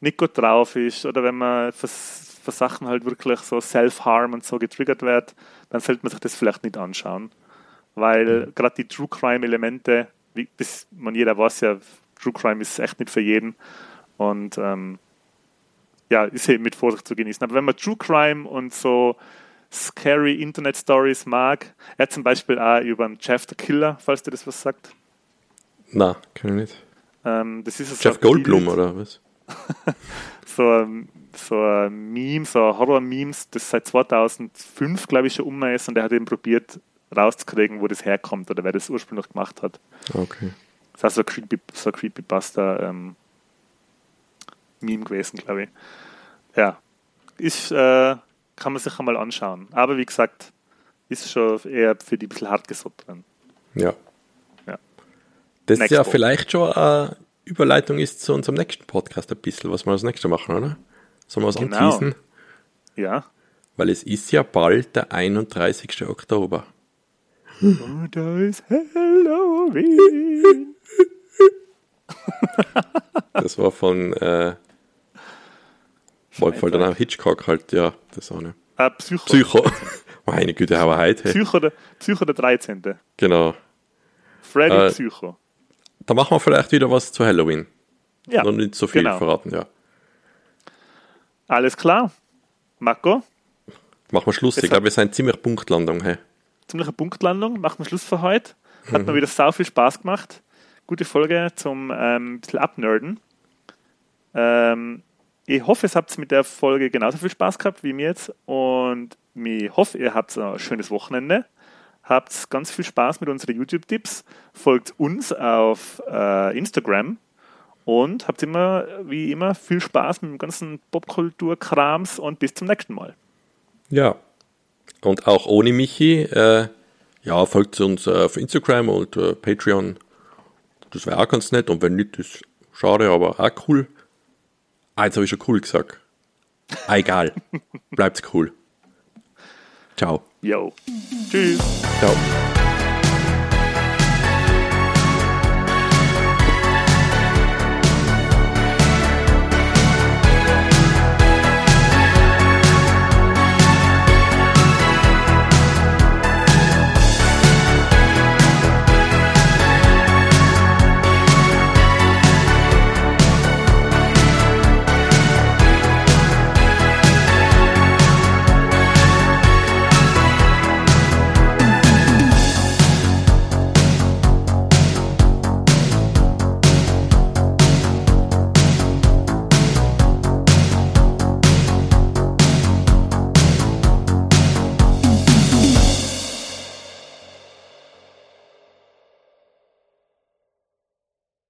nicht gut drauf ist oder wenn man für, für Sachen halt wirklich so Self-Harm und so getriggert wird, dann sollte man sich das vielleicht nicht anschauen. Weil mhm. gerade die True Crime-Elemente, wie das man jeder weiß ja, True Crime ist echt nicht für jeden. Und ähm, ja, ist eben mit Vorsicht zu genießen. Aber wenn man True Crime und so scary Internet Stories mag, er hat zum Beispiel auch über einen Jeff the Killer, falls dir das was sagt. Na, kann ich nicht. Ähm, das ist Jeff so Goldblum oder was? *laughs* so, ein- so ein Meme, so ein Horror-Memes, das seit 2005, glaube ich, schon um ist und er hat eben probiert rauszukriegen, wo das herkommt oder wer das ursprünglich gemacht hat. Okay. Das ist auch so ein, Creepy, so ein Creepypasta ähm, Meme gewesen, glaube ich. Ja, ist, äh, kann man sich einmal anschauen. Aber wie gesagt, ist schon eher für die ein bisschen hartgesottenen. Ja. Ja. Das Next ja one. vielleicht schon eine Überleitung ist zu unserem nächsten Podcast ein bisschen, was wir als nächstes machen, oder? Sollen wir was Genau. anteasen? Ja. Weil es ist ja bald der 31. Oktober. Und da ist Halloween. Das war von äh, voll, voll danach Hitchcock halt, ja, das auch nicht. Ah, Psycho. Psycho. *laughs* Meine Güte, aber heute. Psycho, der, Psycho der 13. Genau. Freddy Äh, Psycho. Da machen wir vielleicht wieder was zu Halloween. Ja, Noch nicht so viel genau. verraten, ja. alles klar. Marco, Machen wir Schluss. Jetzt Ich glaube, wir sind ziemlich Punktlandung. Hey. ziemliche Punktlandung. Machen wir Schluss für heute. Mhm. Hat mir wieder sau viel Spaß gemacht. Gute Folge zum ähm, bisschen Abnerden. Ähm, ich hoffe, es habt mit der Folge genauso viel Spaß gehabt wie mir jetzt. Und ich hoffe, ihr habt ein schönes Wochenende. Habt ganz viel Spaß mit unseren YouTube-Tipps. Folgt uns auf äh, Instagram. Und habt immer, wie immer, viel Spaß mit dem ganzen Popkultur-Krams und bis zum nächsten Mal. Ja. Und auch ohne Michi, äh, ja, folgt uns äh, auf Instagram und äh, Patreon. Das wäre auch ganz nett. Und wenn nicht, ist schade, aber auch cool. Ah, jetzt habe ich schon cool gesagt. Ah, egal. Bleibt's cool. Ciao. Yo. Tschüss. Ciao.